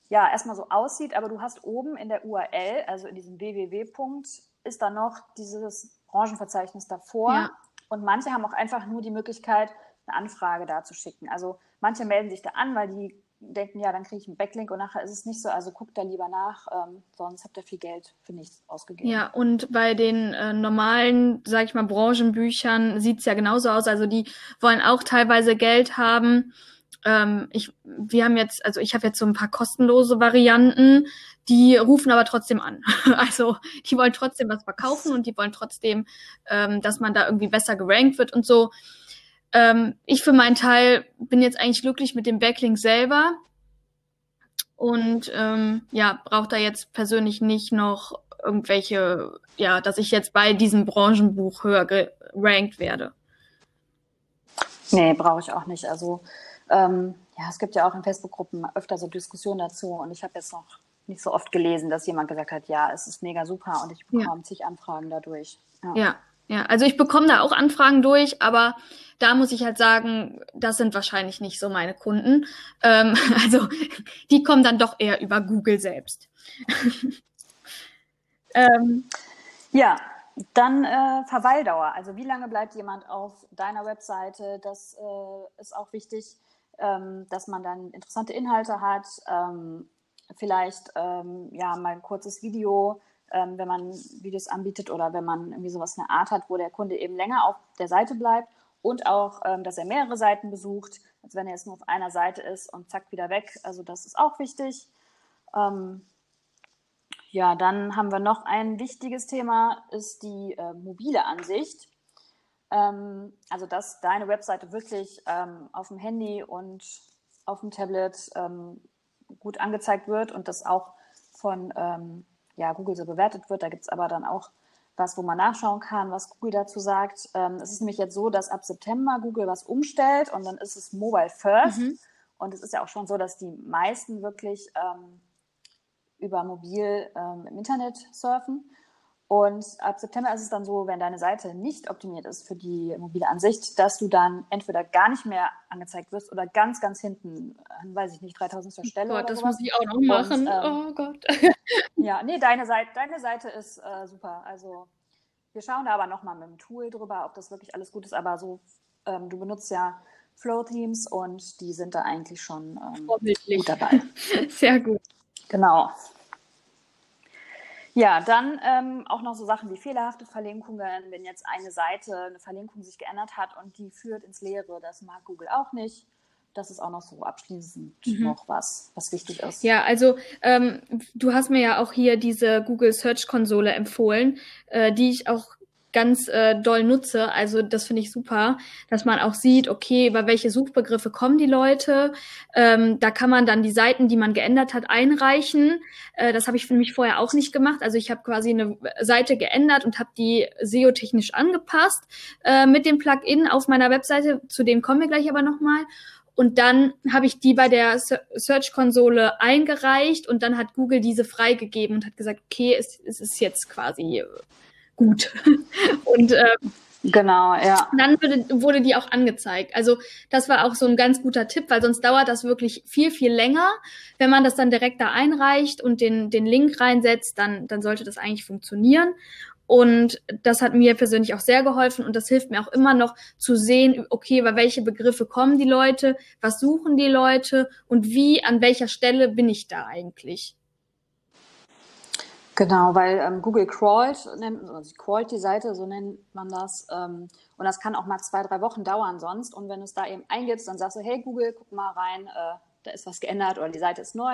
ja erstmal so aussieht, aber du hast oben in der URL, also in diesem www-Punkt, ist da noch dieses Branchenverzeichnis davor. Ja. Und manche haben auch einfach nur die Möglichkeit, eine Anfrage da zu schicken. Also manche melden sich da an, weil die denken, ja, dann kriege ich einen Backlink und nachher ist es nicht so. Also guckt da lieber nach, ähm, sonst habt ihr viel Geld für nichts ausgegeben. Ja, und bei den äh, normalen, sag ich mal, Branchenbüchern sieht's ja genauso aus. Also die wollen auch teilweise Geld haben ähm, ich, wir haben jetzt, also ich habe jetzt so ein paar kostenlose Varianten, die rufen aber trotzdem an. Also die wollen trotzdem was verkaufen und die wollen trotzdem, ähm, dass man da irgendwie besser gerankt wird und so. Ähm, ich für meinen Teil bin jetzt eigentlich glücklich mit dem Backlink selber und ähm, ja, brauche da jetzt persönlich nicht noch irgendwelche, ja, dass ich jetzt bei diesem Branchenbuch höher gerankt werde. Nee, brauche ich auch nicht. Also ähm, ja, es gibt ja auch in Facebook-Gruppen öfter so Diskussionen dazu und ich habe jetzt noch nicht so oft gelesen, dass jemand gesagt hat, ja, es ist mega super und ich bekomme ja. zig Anfragen dadurch. Ja. ja. ja, also ich bekomme da auch Anfragen durch, aber da muss ich halt sagen, das sind wahrscheinlich nicht so meine Kunden. Ähm, also die kommen dann doch eher über Google selbst. ähm, ja, dann äh, Verweildauer. Also wie lange bleibt jemand auf deiner Webseite? Das äh, ist auch wichtig ähm, dass man dann interessante Inhalte hat, ähm, vielleicht ähm, ja mal ein kurzes Video, ähm, wenn man Videos anbietet oder wenn man irgendwie sowas eine Art hat, wo der Kunde eben länger auf der Seite bleibt und auch, ähm, dass er mehrere Seiten besucht, als wenn er jetzt nur auf einer Seite ist und zack wieder weg. Also das ist auch wichtig. Ähm, ja, dann haben wir noch ein wichtiges Thema, ist die äh, mobile Ansicht. Ähm, also, dass deine Webseite wirklich ähm, auf dem Handy und auf dem Tablet ähm, gut angezeigt wird und das auch von ähm, ja, Google so bewertet wird. Da gibt es aber dann auch was, wo man nachschauen kann, was Google dazu sagt. Ähm, es ist nämlich jetzt so, dass ab September Google was umstellt und dann ist es Mobile First. Mhm. Und es ist ja auch schon so, dass die meisten wirklich ähm, über mobil im Internet surfen. Und ab September ist es dann so, wenn deine Seite nicht optimiert ist für die mobile Ansicht, dass du dann entweder gar nicht mehr angezeigt wirst oder ganz, ganz hinten, weiß ich nicht, 3000 Stelle. Oh Gott, das sowas. muss ich auch noch machen. Und, ähm, oh Gott. ja, nee, deine Seite, deine Seite ist äh, super. Also wir schauen da aber nochmal mit dem Tool drüber, ob das wirklich alles gut ist. Aber so, ähm, du benutzt ja Flow-Themes und die sind da eigentlich schon ähm, gut dabei. Sehr gut. Genau. Ja, dann ähm, auch noch so Sachen wie fehlerhafte Verlinkungen, wenn jetzt eine Seite, eine Verlinkung sich geändert hat und die führt ins Leere, das mag Google auch nicht. Das ist auch noch so abschließend mhm. noch was, was wichtig ist. Ja, also ähm, du hast mir ja auch hier diese Google Search Konsole empfohlen, äh, die ich auch ganz äh, doll nutze. Also das finde ich super, dass man auch sieht, okay, über welche Suchbegriffe kommen die Leute. Ähm, da kann man dann die Seiten, die man geändert hat, einreichen. Äh, das habe ich für mich vorher auch nicht gemacht. Also ich habe quasi eine Seite geändert und habe die SEO-technisch angepasst äh, mit dem Plugin auf meiner Webseite. Zu dem kommen wir gleich aber nochmal. Und dann habe ich die bei der Search-Konsole eingereicht und dann hat Google diese freigegeben und hat gesagt, okay, es, es ist jetzt quasi gut. und äh, Genau, ja. Dann wurde, wurde die auch angezeigt. Also das war auch so ein ganz guter Tipp, weil sonst dauert das wirklich viel, viel länger. Wenn man das dann direkt da einreicht und den, den Link reinsetzt, dann, dann sollte das eigentlich funktionieren. Und das hat mir persönlich auch sehr geholfen und das hilft mir auch immer noch zu sehen, okay, bei welche Begriffe kommen die Leute, was suchen die Leute und wie, an welcher Stelle bin ich da eigentlich. Genau, weil ähm, Google crawlt, nennt, also crawlt die Seite, so nennt man das. Ähm, und das kann auch mal zwei, drei Wochen dauern sonst. Und wenn du es da eben eingibst, dann sagst du, hey Google, guck mal rein, äh, da ist was geändert oder die Seite ist neu.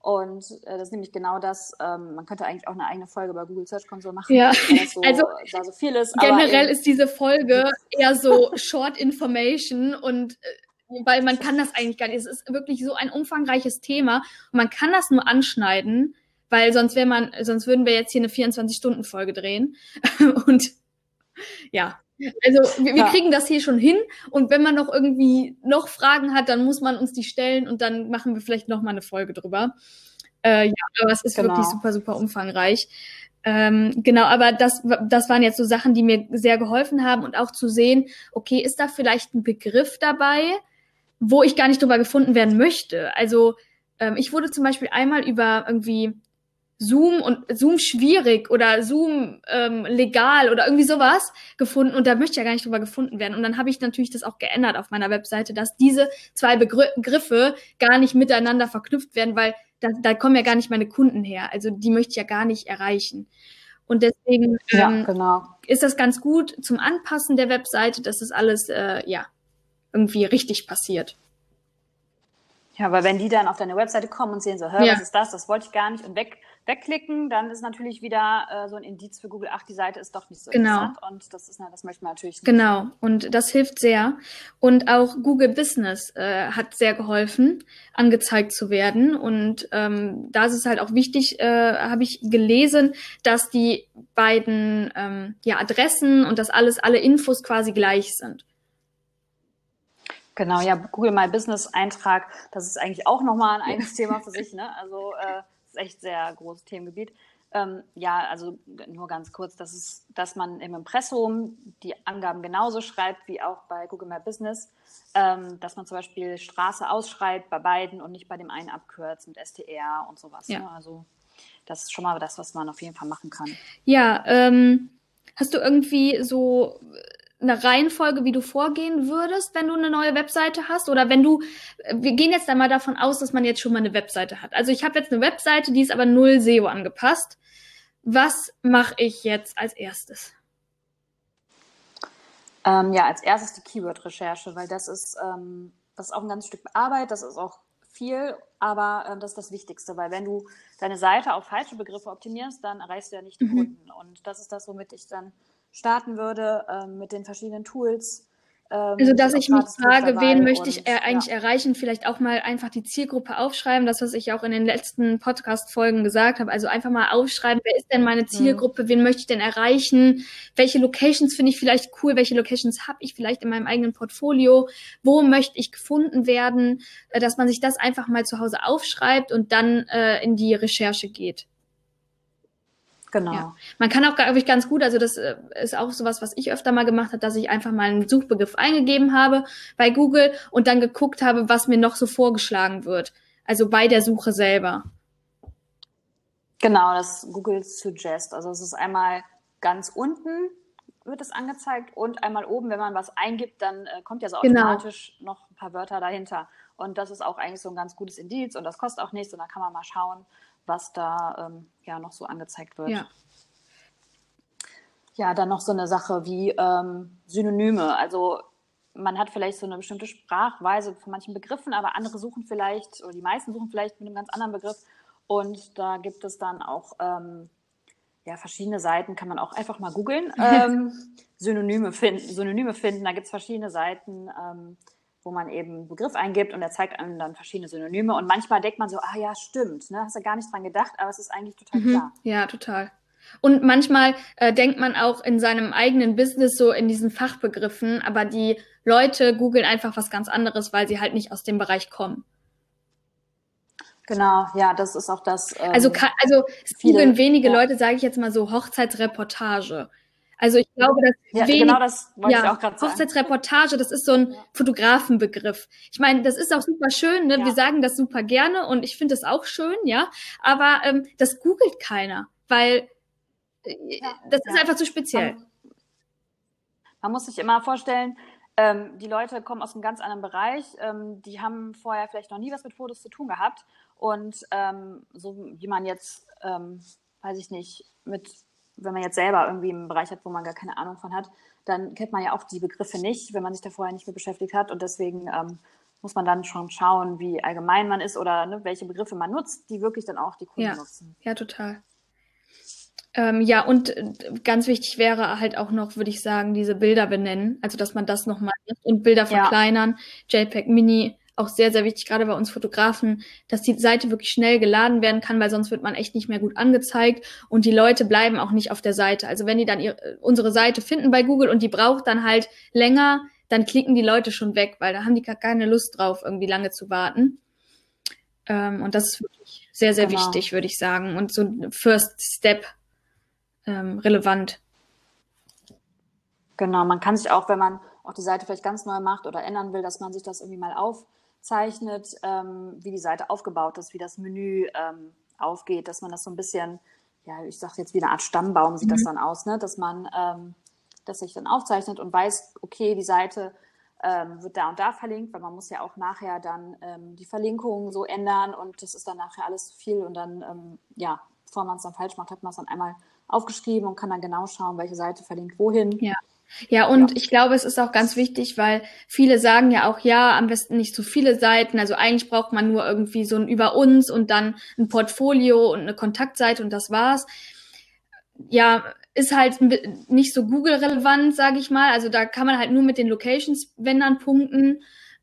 Und äh, das ist nämlich genau das, ähm, man könnte eigentlich auch eine eigene Folge bei Google Search Console machen, ja. so, also da so viel ist. Generell ist diese Folge eher so Short Information und äh, weil man kann das eigentlich gar nicht. Es ist wirklich so ein umfangreiches Thema und man kann das nur anschneiden weil sonst wäre man, sonst würden wir jetzt hier eine 24-Stunden-Folge drehen. und ja, also wir, wir ja. kriegen das hier schon hin und wenn man noch irgendwie noch Fragen hat, dann muss man uns die stellen und dann machen wir vielleicht noch mal eine Folge drüber. Äh, ja, aber es ist genau. wirklich super, super umfangreich. Ähm, genau, aber das, das waren jetzt so Sachen, die mir sehr geholfen haben und auch zu sehen, okay, ist da vielleicht ein Begriff dabei, wo ich gar nicht drüber gefunden werden möchte. Also ähm, ich wurde zum Beispiel einmal über irgendwie Zoom und Zoom schwierig oder Zoom ähm, legal oder irgendwie sowas gefunden und da möchte ich ja gar nicht drüber gefunden werden. Und dann habe ich natürlich das auch geändert auf meiner Webseite, dass diese zwei Begriffe gar nicht miteinander verknüpft werden, weil da, da kommen ja gar nicht meine Kunden her. Also die möchte ich ja gar nicht erreichen. Und deswegen ja, ähm, genau. ist das ganz gut zum Anpassen der Webseite, dass das alles äh, ja irgendwie richtig passiert. Ja, weil wenn die dann auf deine Webseite kommen und sehen so, hör, ja. was ist das, das wollte ich gar nicht und weg wegklicken, dann ist natürlich wieder äh, so ein Indiz für Google, ach, die Seite ist doch nicht so genau. interessant und das ist, na, das möchte man natürlich nicht. Genau, und das hilft sehr. Und auch Google Business äh, hat sehr geholfen, angezeigt zu werden. Und ähm, da ist es halt auch wichtig, äh, habe ich gelesen, dass die beiden ähm, ja, Adressen und das alles, alle Infos quasi gleich sind. Genau, ja, Google My Business Eintrag, das ist eigentlich auch nochmal ein eigenes Thema für sich, ne? Also äh, ist echt sehr großes Themengebiet. Ähm, ja, also nur ganz kurz, das ist, dass man im Impressum die Angaben genauso schreibt wie auch bei Google My Business, ähm, dass man zum Beispiel Straße ausschreibt bei beiden und nicht bei dem einen abkürzt mit STR und sowas. Ja. Ne? Also das ist schon mal das, was man auf jeden Fall machen kann. Ja, ähm, hast du irgendwie so eine Reihenfolge, wie du vorgehen würdest, wenn du eine neue Webseite hast? Oder wenn du, wir gehen jetzt einmal davon aus, dass man jetzt schon mal eine Webseite hat. Also ich habe jetzt eine Webseite, die ist aber null SEO angepasst. Was mache ich jetzt als erstes? Ähm, ja, als erstes die Keyword-Recherche, weil das ist, ähm, das ist auch ein ganz Stück Arbeit, das ist auch viel, aber äh, das ist das Wichtigste, weil wenn du deine Seite auf falsche Begriffe optimierst, dann erreichst du ja nicht die mhm. Kunden. Und das ist das, womit ich dann starten würde ähm, mit den verschiedenen Tools. Ähm, also, dass ich mich frage, wen möchte ich äh, eigentlich ja. erreichen? Vielleicht auch mal einfach die Zielgruppe aufschreiben, das, was ich auch in den letzten Podcast-Folgen gesagt habe. Also einfach mal aufschreiben, wer ist denn meine mhm. Zielgruppe? Mhm. Wen möchte ich denn erreichen? Welche Locations finde ich vielleicht cool? Welche Locations habe ich vielleicht in meinem eigenen Portfolio? Wo möchte ich gefunden werden? Äh, dass man sich das einfach mal zu Hause aufschreibt und dann äh, in die Recherche geht. Genau. Ja. Man kann auch, glaube ich, ganz gut, also das äh, ist auch sowas, was ich öfter mal gemacht habe, dass ich einfach mal einen Suchbegriff eingegeben habe bei Google und dann geguckt habe, was mir noch so vorgeschlagen wird. Also bei der Suche selber. Genau, das Google Suggest. Also es ist einmal ganz unten wird es angezeigt und einmal oben, wenn man was eingibt, dann äh, kommt ja so genau. automatisch genau. noch ein paar Wörter dahinter. Und das ist auch eigentlich so ein ganz gutes Indiz und das kostet auch nichts und da kann man mal schauen, was da ähm, ja noch so angezeigt wird. Ja. ja, dann noch so eine Sache wie ähm, Synonyme. Also man hat vielleicht so eine bestimmte Sprachweise von manchen Begriffen, aber andere suchen vielleicht, oder die meisten suchen vielleicht mit einem ganz anderen Begriff. Und da gibt es dann auch ähm, ja, verschiedene Seiten, kann man auch einfach mal googeln. Ähm, Synonyme finden. Synonyme finden, da gibt es verschiedene Seiten. Ähm, wo man eben einen Begriff eingibt und er zeigt einem dann verschiedene Synonyme. Und manchmal denkt man so, ah ja, stimmt, ne? hast du gar nicht dran gedacht, aber es ist eigentlich total mhm. klar. Ja, total. Und manchmal äh, denkt man auch in seinem eigenen Business so in diesen Fachbegriffen, aber die Leute googeln einfach was ganz anderes, weil sie halt nicht aus dem Bereich kommen. Genau, ja, das ist auch das. Ähm, also, also es googeln wenige ja. Leute, sage ich jetzt mal so, Hochzeitsreportage. Also ich glaube, dass ja, wenig, genau das ja. Hochzeitsreportage, das ist so ein Fotografenbegriff. Ich meine, das ist auch super schön, ne? Ja. Wir sagen das super gerne und ich finde das auch schön, ja. Aber ähm, das googelt keiner, weil äh, das ist einfach zu speziell. Man, man muss sich immer vorstellen, ähm, die Leute kommen aus einem ganz anderen Bereich. Ähm, die haben vorher vielleicht noch nie was mit Fotos zu tun gehabt. Und ähm, so wie man jetzt, ähm, weiß ich nicht, mit, wenn man jetzt selber irgendwie einen Bereich hat, wo man gar keine Ahnung von hat, dann kennt man ja auch die Begriffe nicht, wenn man sich da vorher nicht mit beschäftigt hat. Und deswegen ähm, muss man dann schon schauen, wie allgemein man ist oder ne, welche Begriffe man nutzt, die wirklich dann auch die Kunden ja. nutzen. Ja, total. Ähm, ja, und äh, ganz wichtig wäre halt auch noch, würde ich sagen, diese Bilder benennen. Also, dass man das nochmal und Bilder verkleinern. Ja. JPEG Mini, auch sehr, sehr wichtig, gerade bei uns Fotografen, dass die Seite wirklich schnell geladen werden kann, weil sonst wird man echt nicht mehr gut angezeigt und die Leute bleiben auch nicht auf der Seite. Also, wenn die dann ihre, unsere Seite finden bei Google und die braucht dann halt länger, dann klicken die Leute schon weg, weil da haben die gar keine Lust drauf, irgendwie lange zu warten. Ähm, und das ist wirklich sehr, sehr genau. wichtig, würde ich sagen. Und so First Step ähm, relevant. Genau, man kann sich auch, wenn man auch die Seite vielleicht ganz neu macht oder ändern will, dass man sich das irgendwie mal aufzeichnet, ähm, wie die Seite aufgebaut ist, wie das Menü ähm, aufgeht, dass man das so ein bisschen, ja, ich sage jetzt wie eine Art Stammbaum sieht mhm. das dann aus, ne? dass man ähm, das sich dann aufzeichnet und weiß, okay, die Seite ähm, wird da und da verlinkt, weil man muss ja auch nachher dann ähm, die Verlinkungen so ändern und das ist dann nachher alles zu viel und dann, ähm, ja, bevor man es dann falsch macht, hat man es dann einmal aufgeschrieben und kann dann genau schauen, welche Seite verlinkt wohin. Ja. Ja, und ja. ich glaube, es ist auch ganz wichtig, weil viele sagen ja auch, ja, am besten nicht zu viele Seiten. Also eigentlich braucht man nur irgendwie so ein über uns und dann ein Portfolio und eine Kontaktseite und das war's. Ja, ist halt nicht so Google-relevant, sage ich mal. Also da kann man halt nur mit den Locations-Wendern punkten,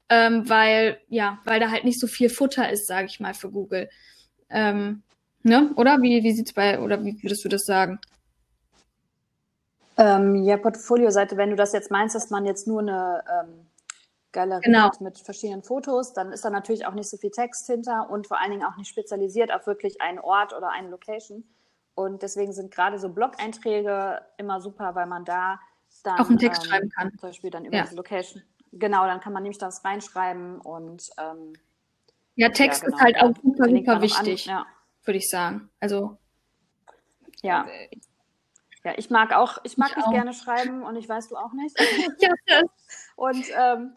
ähm, weil ja, weil da halt nicht so viel Futter ist, sage ich mal, für Google. Ähm, Ne? Oder? Wie, wie sieht's bei, oder wie würdest du das sagen? Ähm, ja, Portfolio-Seite, wenn du das jetzt meinst, dass man jetzt nur eine ähm, Galerie genau. hat mit verschiedenen Fotos, dann ist da natürlich auch nicht so viel Text hinter und vor allen Dingen auch nicht spezialisiert auf wirklich einen Ort oder eine Location. Und deswegen sind gerade so Blog-Einträge immer super, weil man da dann auch einen Text ähm, schreiben kann. Zum Beispiel dann über ja. die Location. Genau, dann kann man nämlich das reinschreiben und ähm, ja, Text ja, genau. ist halt auch super, super wichtig. An, ja würde ich sagen. Also ja. Ja, ich mag auch, ich mag ich nicht auch. gerne schreiben und ich weiß du auch nicht. ja. Und ähm,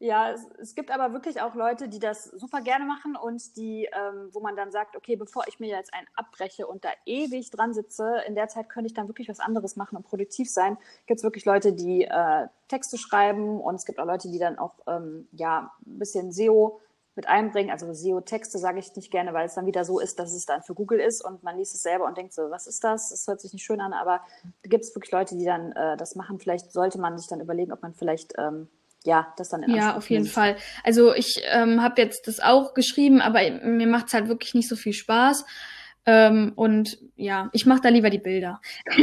ja, es, es, gibt aber wirklich auch Leute, die das super gerne machen und die, ähm, wo man dann sagt, okay, bevor ich mir jetzt einen abbreche und da ewig dran sitze, in der Zeit könnte ich dann wirklich was anderes machen und produktiv sein. Gibt es wirklich Leute, die äh, Texte schreiben und es gibt auch Leute, die dann auch ähm, ja ein bisschen SEO mit einbringen. Also SEO-Texte sage ich nicht gerne, weil es dann wieder so ist, dass es dann für Google ist und man liest es selber und denkt so, was ist das? Das hört sich nicht schön an, aber da gibt es wirklich Leute, die dann äh, das machen. Vielleicht sollte man sich dann überlegen, ob man vielleicht ähm, ja, das dann in Ja, auf jeden nimmt. Fall. Also ich ähm, habe jetzt das auch geschrieben, aber mir macht es halt wirklich nicht so viel Spaß. Ähm, und ja, ich mache da lieber die Bilder.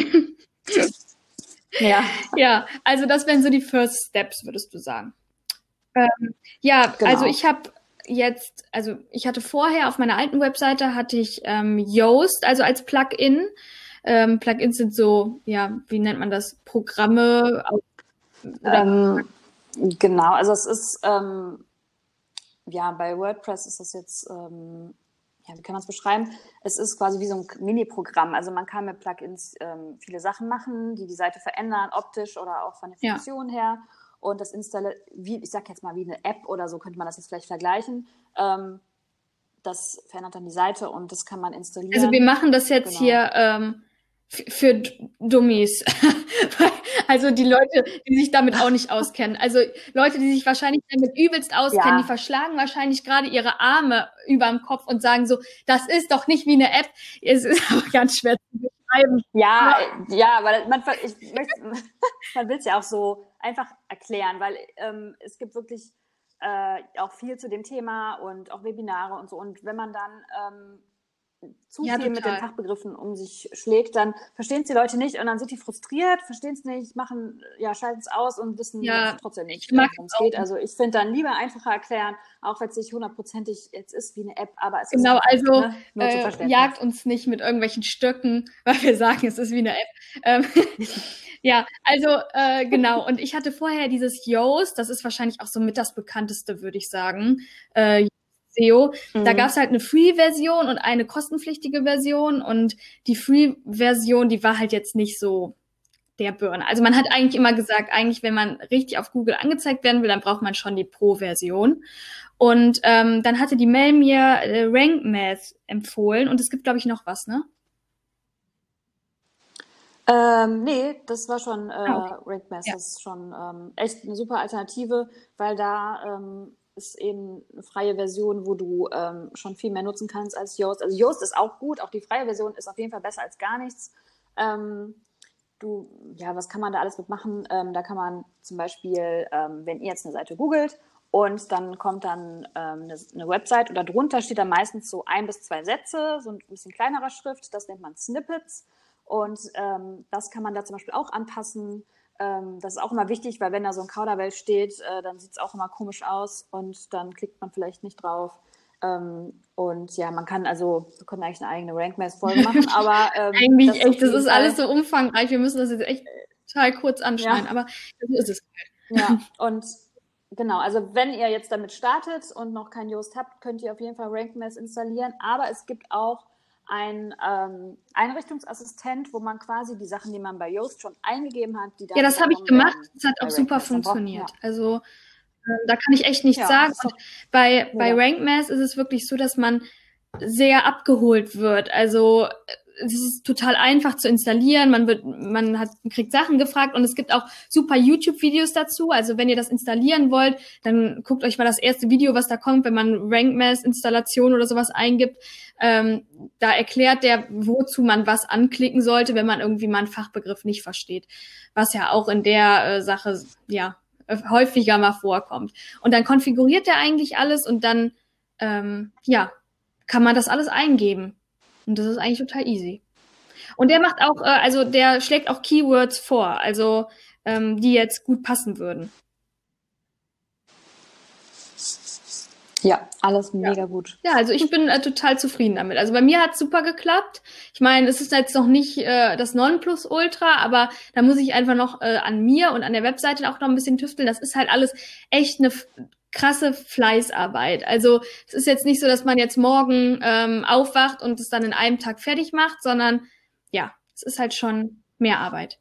ja. Ja, also das wären so die First Steps, würdest du sagen. Ähm, ja, genau. also ich habe jetzt, also ich hatte vorher auf meiner alten Webseite hatte ich ähm, Yoast, also als Plugin. Ähm, Plugins sind so, ja, wie nennt man das? Programme. Ähm, genau, also es ist, ähm, ja, bei WordPress ist das jetzt, ähm, ja, wie kann man es beschreiben? Es ist quasi wie so ein Mini-Programm. Also man kann mit Plugins ähm, viele Sachen machen, die die Seite verändern, optisch oder auch von der Funktion ja. her und das installiert, wie, ich sag jetzt mal, wie eine App oder so könnte man das jetzt vielleicht vergleichen. Ähm, das verändert dann die Seite und das kann man installieren. Also wir machen das jetzt genau. hier ähm, für Dummies. also die Leute, die sich damit auch nicht auskennen. Also Leute, die sich wahrscheinlich damit übelst auskennen, ja. die verschlagen wahrscheinlich gerade ihre Arme über dem Kopf und sagen so, das ist doch nicht wie eine App. Es ist aber ganz schwer zu beschreiben. Ja, ja, ja weil man, ich man will es ja auch so einfach erklären, weil ähm, es gibt wirklich äh, auch viel zu dem Thema und auch Webinare und so. Und wenn man dann ähm, zu ja, viel total. mit den Fachbegriffen um sich schlägt, dann verstehen es die Leute nicht und dann sind die frustriert, verstehen es nicht, machen, ja, schalten es aus und wissen ja, trotzdem nicht, worum es geht. Also ich finde dann lieber einfacher erklären, auch wenn es nicht hundertprozentig jetzt ist wie eine App, aber es genau, ist genau, also ne, äh, jagt uns nicht mit irgendwelchen Stöcken, weil wir sagen, es ist wie eine App. Ähm, ja, also äh, genau. Und ich hatte vorher dieses Yoast, das ist wahrscheinlich auch so mit das bekannteste, würde ich sagen. Äh, SEO. Mhm. Da gab es halt eine Free-Version und eine kostenpflichtige Version und die Free-Version, die war halt jetzt nicht so der Burner. Also man hat eigentlich immer gesagt, eigentlich, wenn man richtig auf Google angezeigt werden will, dann braucht man schon die Pro-Version. Und ähm, dann hatte die Mail mir äh, Rank Math empfohlen und es gibt, glaube ich, noch was, ne? Ähm, nee, das war schon äh, ah, okay. Rank Math, ja. das ist schon ähm, echt eine super Alternative, weil da ähm, ist eben eine freie Version, wo du ähm, schon viel mehr nutzen kannst als Yoast. Also Yoast ist auch gut, auch die freie Version ist auf jeden Fall besser als gar nichts. Ähm, du, ja, was kann man da alles mitmachen? Ähm, da kann man zum Beispiel, ähm, wenn ihr jetzt eine Seite googelt und dann kommt dann ähm, eine, eine, Website und darunter steht dann meistens so ein bis zwei Sätze, so ein bisschen kleinerer Schrift, das nennt man Snippets. Und ähm, das kann man da zum Beispiel auch anpassen. Ähm, das ist auch immer wichtig, weil wenn da so ein Kauderwelsch steht, äh, dann sieht es auch immer komisch aus und dann klickt man vielleicht nicht drauf. Ähm, und ja, man kann also, wir können eigentlich eine eigene Rankmass-Folge machen, aber ähm, eigentlich das echt, das ist alles so umfangreich. Wir müssen das jetzt echt total kurz anschneiden, ja. aber so ist es. Ja, und genau, also wenn ihr jetzt damit startet und noch kein Yoast habt, könnt ihr auf jeden Fall Rankmass installieren, aber es gibt auch ein ähm, Einrichtungsassistent, wo man quasi die Sachen, die man bei Yoast schon eingegeben hat, die dann Ja, das habe ich gemacht. Das hat auch super funktioniert. Ja. Also äh, da kann ich echt nichts ja, sagen. Und bei, bei RankMass ist es wirklich so, dass man sehr abgeholt wird. Also es ist total einfach zu installieren. Man wird, man hat, kriegt Sachen gefragt und es gibt auch super YouTube-Videos dazu. Also wenn ihr das installieren wollt, dann guckt euch mal das erste Video, was da kommt, wenn man RankMass-Installation oder sowas eingibt. Ähm, da erklärt der, wozu man was anklicken sollte, wenn man irgendwie mal einen Fachbegriff nicht versteht. Was ja auch in der äh, Sache, ja, häufiger mal vorkommt. Und dann konfiguriert er eigentlich alles und dann, ähm, ja, kann man das alles eingeben. Und das ist eigentlich total easy. Und der macht auch, äh, also der schlägt auch Keywords vor, also ähm, die jetzt gut passen würden. Ja, alles mega ja. gut. Ja, also ich bin äh, total zufrieden damit. Also bei mir hat super geklappt. Ich meine, es ist jetzt noch nicht äh, das Nonplusultra, aber da muss ich einfach noch äh, an mir und an der Webseite auch noch ein bisschen tüfteln. Das ist halt alles echt eine krasse Fleißarbeit. Also es ist jetzt nicht so, dass man jetzt morgen ähm, aufwacht und es dann in einem Tag fertig macht, sondern ja, es ist halt schon mehr Arbeit.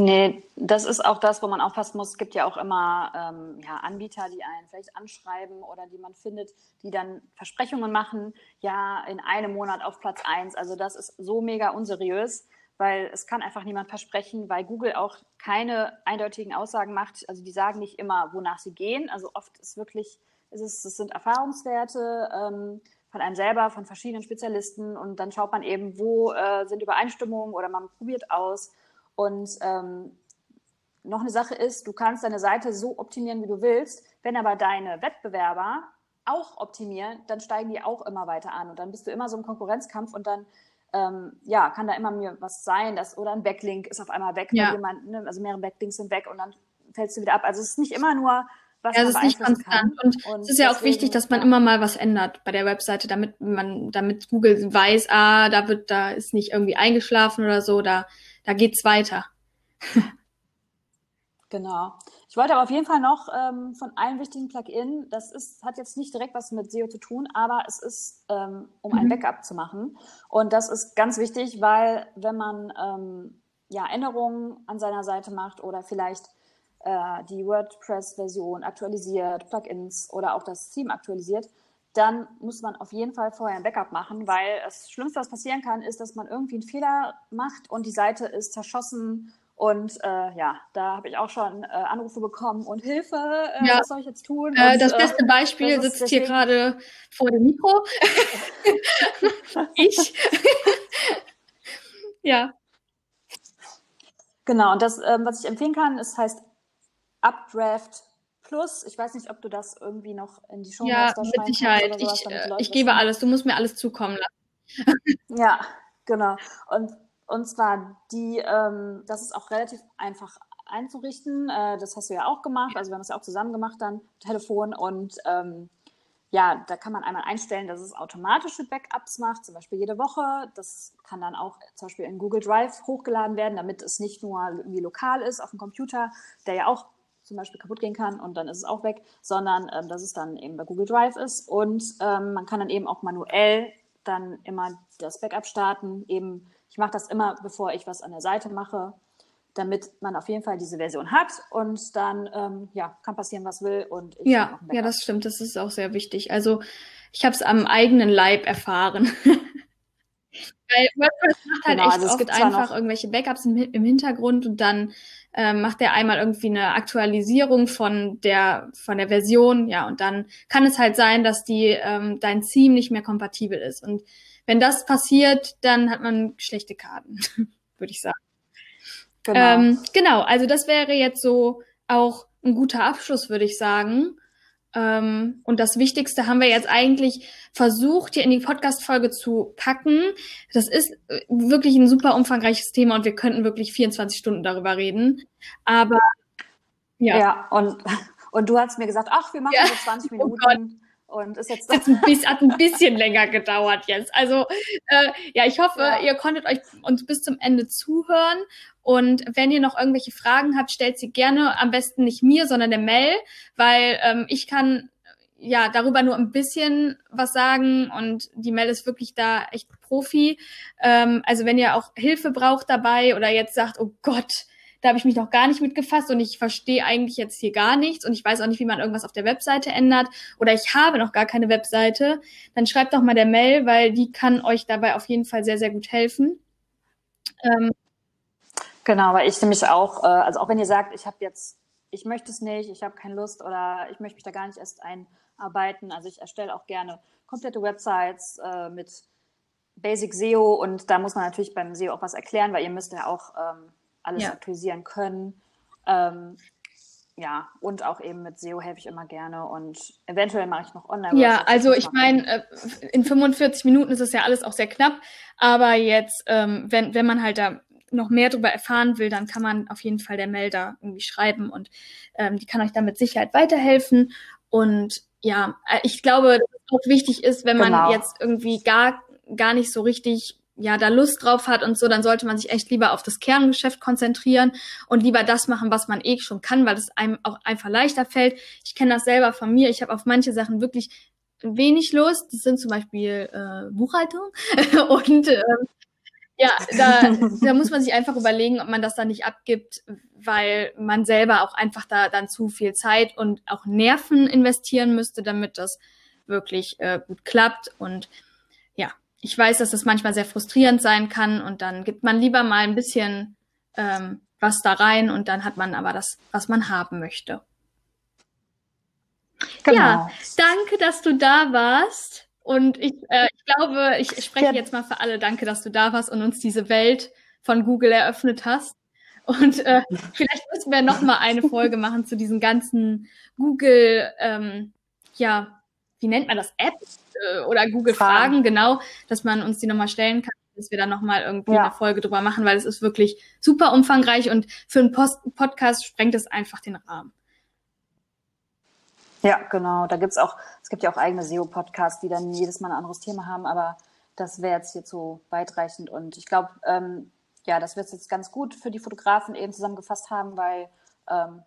Nee, das ist auch das, wo man aufpassen muss. Es gibt ja auch immer ähm, ja, Anbieter, die einen vielleicht anschreiben oder die man findet, die dann Versprechungen machen, ja, in einem Monat auf Platz eins. Also das ist so mega unseriös weil es kann einfach niemand versprechen, weil Google auch keine eindeutigen Aussagen macht. Also die sagen nicht immer, wonach sie gehen. Also oft ist wirklich, ist es, sind Erfahrungswerte ähm, von einem selber, von verschiedenen Spezialisten und dann schaut man eben, wo äh, sind Übereinstimmungen oder man probiert aus. Und ähm, noch eine Sache ist, du kannst deine Seite so optimieren, wie du willst. Wenn aber deine Wettbewerber auch optimieren, dann steigen die auch immer weiter an und dann bist du immer so im Konkurrenzkampf und dann ähm, ja, kann da immer mir was sein, dass, oder ein Backlink ist auf einmal weg, ja. jemand, ne, also mehrere Backlinks sind weg und dann fällst du wieder ab. Also es ist nicht immer nur, was ja, es ist nicht konstant. Und, und es ist ja auch wichtig, dass man immer mal was ändert bei der Webseite, damit man, damit Google weiß, ah, da wird, da ist nicht irgendwie eingeschlafen oder so, da, da geht's weiter. genau. Ich wollte aber auf jeden Fall noch ähm, von einem wichtigen Plugin, das ist, hat jetzt nicht direkt was mit SEO zu tun, aber es ist, ähm, um mhm. ein Backup zu machen. Und das ist ganz wichtig, weil wenn man ähm, ja, Änderungen an seiner Seite macht oder vielleicht äh, die WordPress-Version aktualisiert, Plugins oder auch das Theme aktualisiert, dann muss man auf jeden Fall vorher ein Backup machen, weil das Schlimmste, was passieren kann, ist, dass man irgendwie einen Fehler macht und die Seite ist zerschossen und äh, ja, da habe ich auch schon äh, Anrufe bekommen und Hilfe, äh, ja. was soll ich jetzt tun? Äh, und, das äh, beste Beispiel sitzt deswegen... hier gerade vor dem Mikro. ich. ja. Genau, und das, ähm, was ich empfehlen kann, ist heißt Updraft Plus. Ich weiß nicht, ob du das irgendwie noch in die Show Ja, mit Sicherheit. Ich, äh, ich gebe alles. Du musst mir alles zukommen lassen. Ja, genau. Und, und zwar die, ähm, das ist auch relativ einfach einzurichten. Äh, das hast du ja auch gemacht. Also wir haben das ja auch zusammen gemacht dann, Telefon. Und ähm, ja, da kann man einmal einstellen, dass es automatische Backups macht, zum Beispiel jede Woche. Das kann dann auch zum Beispiel in Google Drive hochgeladen werden, damit es nicht nur irgendwie lokal ist auf dem Computer, der ja auch zum Beispiel kaputt gehen kann und dann ist es auch weg, sondern ähm, dass es dann eben bei Google Drive ist. Und ähm, man kann dann eben auch manuell dann immer das Backup starten. Eben, ich mache das immer, bevor ich was an der Seite mache damit man auf jeden Fall diese Version hat und dann ähm, ja, kann passieren, was will. Und ja, ja, das stimmt, das ist auch sehr wichtig. Also ich habe es am eigenen Leib erfahren. Weil WordPress macht halt genau, echt also oft einfach irgendwelche Backups im, im, Hintergrund und dann ähm, macht er einmal irgendwie eine Aktualisierung von der von der Version, ja, und dann kann es halt sein, dass die ähm, dein Theme nicht mehr kompatibel ist. Und wenn das passiert, dann hat man schlechte Karten, würde ich sagen. Genau. Ähm, genau, also das wäre jetzt so auch ein guter Abschluss, würde ich sagen. Ähm, und das Wichtigste haben wir jetzt eigentlich versucht, hier in die Podcast-Folge zu packen. Das ist äh, wirklich ein super umfangreiches Thema und wir könnten wirklich 24 Stunden darüber reden. Aber ja. Ja, und, und du hast mir gesagt, ach, wir machen ja. so 20 Minuten. Oh und ist jetzt, jetzt ein bisschen, hat ein bisschen länger gedauert jetzt. Also äh, ja, ich hoffe, ja. ihr konntet euch uns bis zum Ende zuhören. Und wenn ihr noch irgendwelche Fragen habt, stellt sie gerne am besten nicht mir, sondern der Mel, weil ähm, ich kann ja darüber nur ein bisschen was sagen und die Mel ist wirklich da echt Profi. Ähm, also wenn ihr auch Hilfe braucht dabei oder jetzt sagt, oh Gott, da habe ich mich noch gar nicht mitgefasst und ich verstehe eigentlich jetzt hier gar nichts und ich weiß auch nicht, wie man irgendwas auf der Webseite ändert oder ich habe noch gar keine Webseite, dann schreibt doch mal der Mail, weil die kann euch dabei auf jeden Fall sehr, sehr gut helfen. Ähm, genau, weil ich nämlich auch, äh, also auch wenn ihr sagt, ich habe jetzt, ich möchte es nicht, ich habe keine Lust oder ich möchte mich da gar nicht erst einarbeiten, also ich erstelle auch gerne komplette Websites äh, mit Basic SEO und da muss man natürlich beim SEO auch was erklären, weil ihr müsst ja auch ähm, alles ja. aktualisieren können. Ähm, ja, und auch eben mit SEO helfe ich immer gerne und eventuell mache ich noch online. Ja, also ich meine, äh, in 45 Minuten ist es ja alles auch sehr knapp, aber jetzt, ähm, wenn, wenn man halt da noch mehr darüber erfahren will, dann kann man auf jeden Fall der Melder irgendwie schreiben und ähm, die kann euch da mit Sicherheit weiterhelfen. Und ja, äh, ich glaube, dass es auch wichtig ist, wenn man genau. jetzt irgendwie gar, gar nicht so richtig ja da Lust drauf hat und so, dann sollte man sich echt lieber auf das Kerngeschäft konzentrieren und lieber das machen, was man eh schon kann, weil es einem auch einfach leichter fällt. Ich kenne das selber von mir. Ich habe auf manche Sachen wirklich wenig Lust. Das sind zum Beispiel äh, Buchhaltung und äh, ja, da, da muss man sich einfach überlegen, ob man das dann nicht abgibt, weil man selber auch einfach da dann zu viel Zeit und auch Nerven investieren müsste, damit das wirklich äh, gut klappt und ich weiß, dass das manchmal sehr frustrierend sein kann und dann gibt man lieber mal ein bisschen ähm, was da rein und dann hat man aber das, was man haben möchte. Genau. Ja, danke, dass du da warst. Und ich, äh, ich glaube, ich spreche jetzt mal für alle. Danke, dass du da warst und uns diese Welt von Google eröffnet hast. Und äh, vielleicht müssen wir noch mal eine Folge machen zu diesen ganzen Google, ähm, ja, wie nennt man das, Apps äh, oder Google Fragen. Fragen, genau, dass man uns die nochmal stellen kann, dass wir dann nochmal irgendwie ja. eine Folge drüber machen, weil es ist wirklich super umfangreich und für einen Post Podcast sprengt es einfach den Rahmen. Ja, genau. Da gibt's auch, es gibt ja auch eigene SEO-Podcasts, die dann jedes Mal ein anderes Thema haben, aber das wäre jetzt hier zu weitreichend und ich glaube, ähm, ja, das wird jetzt ganz gut für die Fotografen eben zusammengefasst haben, weil ähm,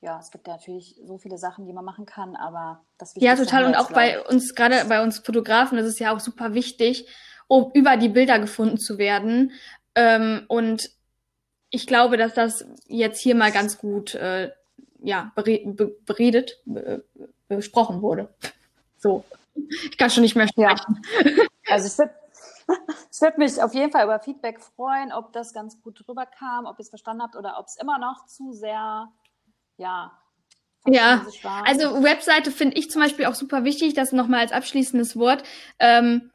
ja, es gibt ja natürlich so viele Sachen, die man machen kann, aber das Wichtigste Ja, total. Und auch bei uns, gerade bei uns Fotografen, ist es ja auch super wichtig, um über die Bilder gefunden zu werden. Ähm, und ich glaube, dass das jetzt hier mal ganz gut äh, ja, beredet, be besprochen wurde. So. Ich kann schon nicht mehr sprechen. Ja. Also ich würde ich würde mich auf jeden Fall über Feedback freuen, ob das ganz gut rüberkam, ob ihr es verstanden habt oder ob es immer noch zu sehr ja. Ja, also Webseite finde ich zum Beispiel auch super wichtig, das nochmal als abschließendes Wort, ähm,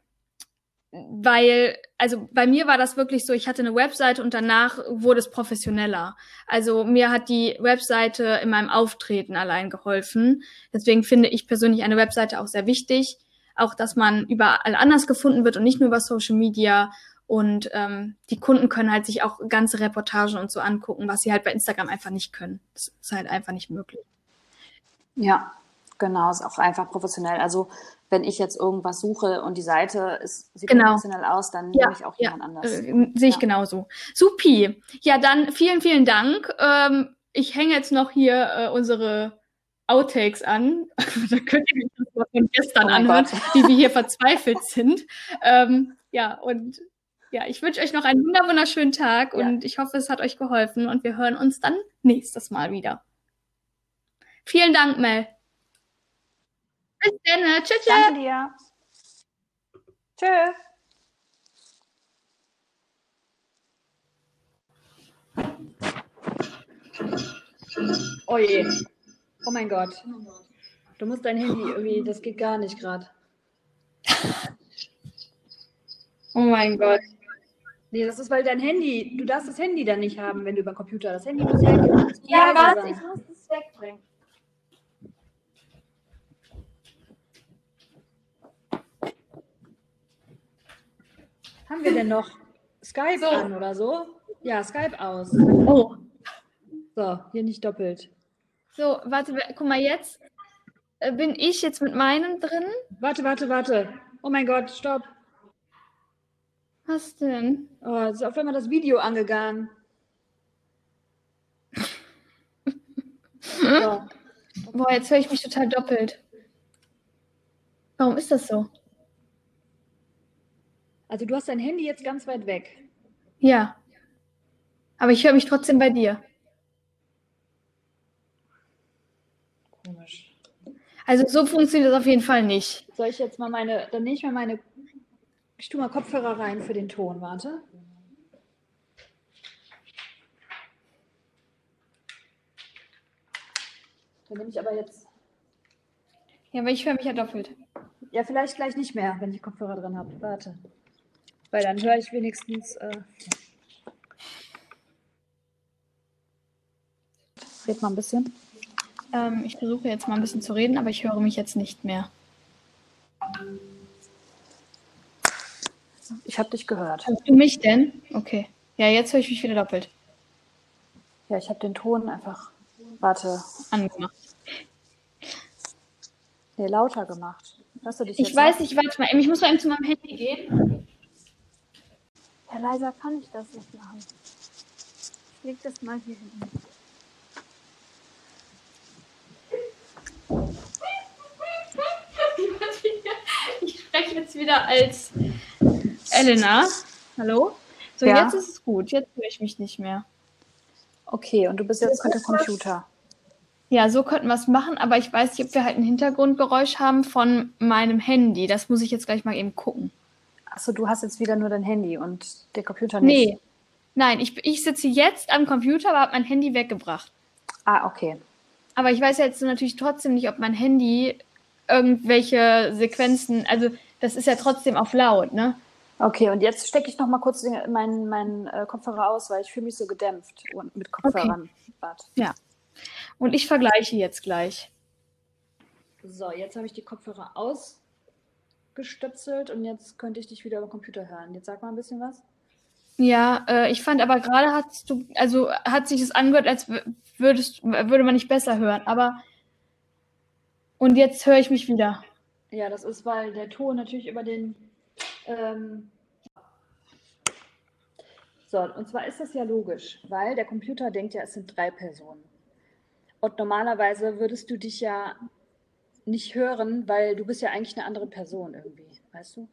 weil, also bei mir war das wirklich so, ich hatte eine Webseite und danach wurde es professioneller. Also mir hat die Webseite in meinem Auftreten allein geholfen. Deswegen finde ich persönlich eine Webseite auch sehr wichtig. auch, dass man überall anders gefunden wird und nicht nur über Social Media. Und ähm, die Kunden können halt sich auch ganze Reportagen und so angucken, was sie halt bei Instagram einfach nicht können. Das ist halt einfach nicht möglich. Ja, genau, ist auch einfach professionell. Also wenn ich jetzt irgendwas suche und die Seite ist, sieht genau. professionell aus, dann ja, nehme ich auch ja, jemand anders. Äh, sehe ich ja. genauso. Supi. Ja, dann vielen, vielen Dank. Ähm, ich hänge jetzt noch hier äh, unsere Outtakes an. da könnt ihr mich von gestern oh anhören, Gott. wie wir hier verzweifelt sind. Ähm, ja, und ja, ich wünsche euch noch einen wunderschönen Tag ja. und ich hoffe, es hat euch geholfen und wir hören uns dann nächstes Mal wieder. Vielen Dank, Mel. Bis dann. Tschüss. Danke dir. Tschüss. Oh je. Oh mein Gott. Du musst dein Handy irgendwie, das geht gar nicht gerade. Oh mein Gott. Nee, das ist, weil dein Handy, du darfst das Handy dann nicht haben, wenn du über Computer. Das Handy muss weg. Ja, warte, ich muss das wegbringen. Haben wir denn noch Skype so. an oder so? Ja, Skype aus. Oh. So, hier nicht doppelt. So, warte, guck mal, jetzt äh, bin ich jetzt mit meinem drin. Warte, warte, warte. Oh mein Gott, stopp. Was denn? Oh, ist auf einmal das Video angegangen. so. Boah, jetzt höre ich mich total doppelt. Warum ist das so? Also du hast dein Handy jetzt ganz weit weg. Ja. Aber ich höre mich trotzdem bei dir. Komisch. Also so funktioniert das auf jeden Fall nicht. Soll ich jetzt mal meine, dann nehme ich mal meine ich tue mal Kopfhörer rein für den Ton, warte. Dann nehme ich aber jetzt. Ja, aber ich höre mich ja doppelt. Ja, vielleicht gleich nicht mehr, wenn ich Kopfhörer drin habe. Warte. Weil dann höre ich wenigstens. Äh... Red mal ein bisschen. Ähm, ich versuche jetzt mal ein bisschen zu reden, aber ich höre mich jetzt nicht mehr. Ich habe dich gehört. Hörst du mich denn? Okay. Ja, jetzt höre ich mich wieder doppelt. Ja, ich habe den Ton einfach. Warte. Angemacht. Nee, lauter gemacht. Hörst du dich ich weiß nicht, warte mal. Ich muss mal eben zu meinem Handy gehen. Ja, leiser kann ich das nicht machen. Ich leg das mal hier hin. Ich spreche jetzt wieder als Elena, hallo? So, ja. jetzt ist es gut. Jetzt höre ich mich nicht mehr. Okay, und du bist jetzt mit dem Computer. Ja, so könnten wir es machen, aber ich weiß nicht, ob wir halt ein Hintergrundgeräusch haben von meinem Handy. Das muss ich jetzt gleich mal eben gucken. Achso, du hast jetzt wieder nur dein Handy und der Computer nicht? Nee. Nein, ich, ich sitze jetzt am Computer, aber habe mein Handy weggebracht. Ah, okay. Aber ich weiß jetzt natürlich trotzdem nicht, ob mein Handy irgendwelche Sequenzen, also das ist ja trotzdem auf laut, ne? Okay, und jetzt stecke ich noch mal kurz meinen mein, äh, Kopfhörer aus, weil ich fühle mich so gedämpft mit Kopfhörern. Okay. Ja. Und ich vergleiche jetzt gleich. So, jetzt habe ich die Kopfhörer ausgestöpselt und jetzt könnte ich dich wieder über den Computer hören. Jetzt sag mal ein bisschen was. Ja, äh, ich fand aber gerade hast du, also hat sich das angehört, als würdest, würde man nicht besser hören, aber und jetzt höre ich mich wieder. Ja, das ist, weil der Ton natürlich über den ähm, so, und zwar ist das ja logisch, weil der Computer denkt ja, es sind drei Personen. Und normalerweise würdest du dich ja nicht hören, weil du bist ja eigentlich eine andere Person irgendwie, weißt du?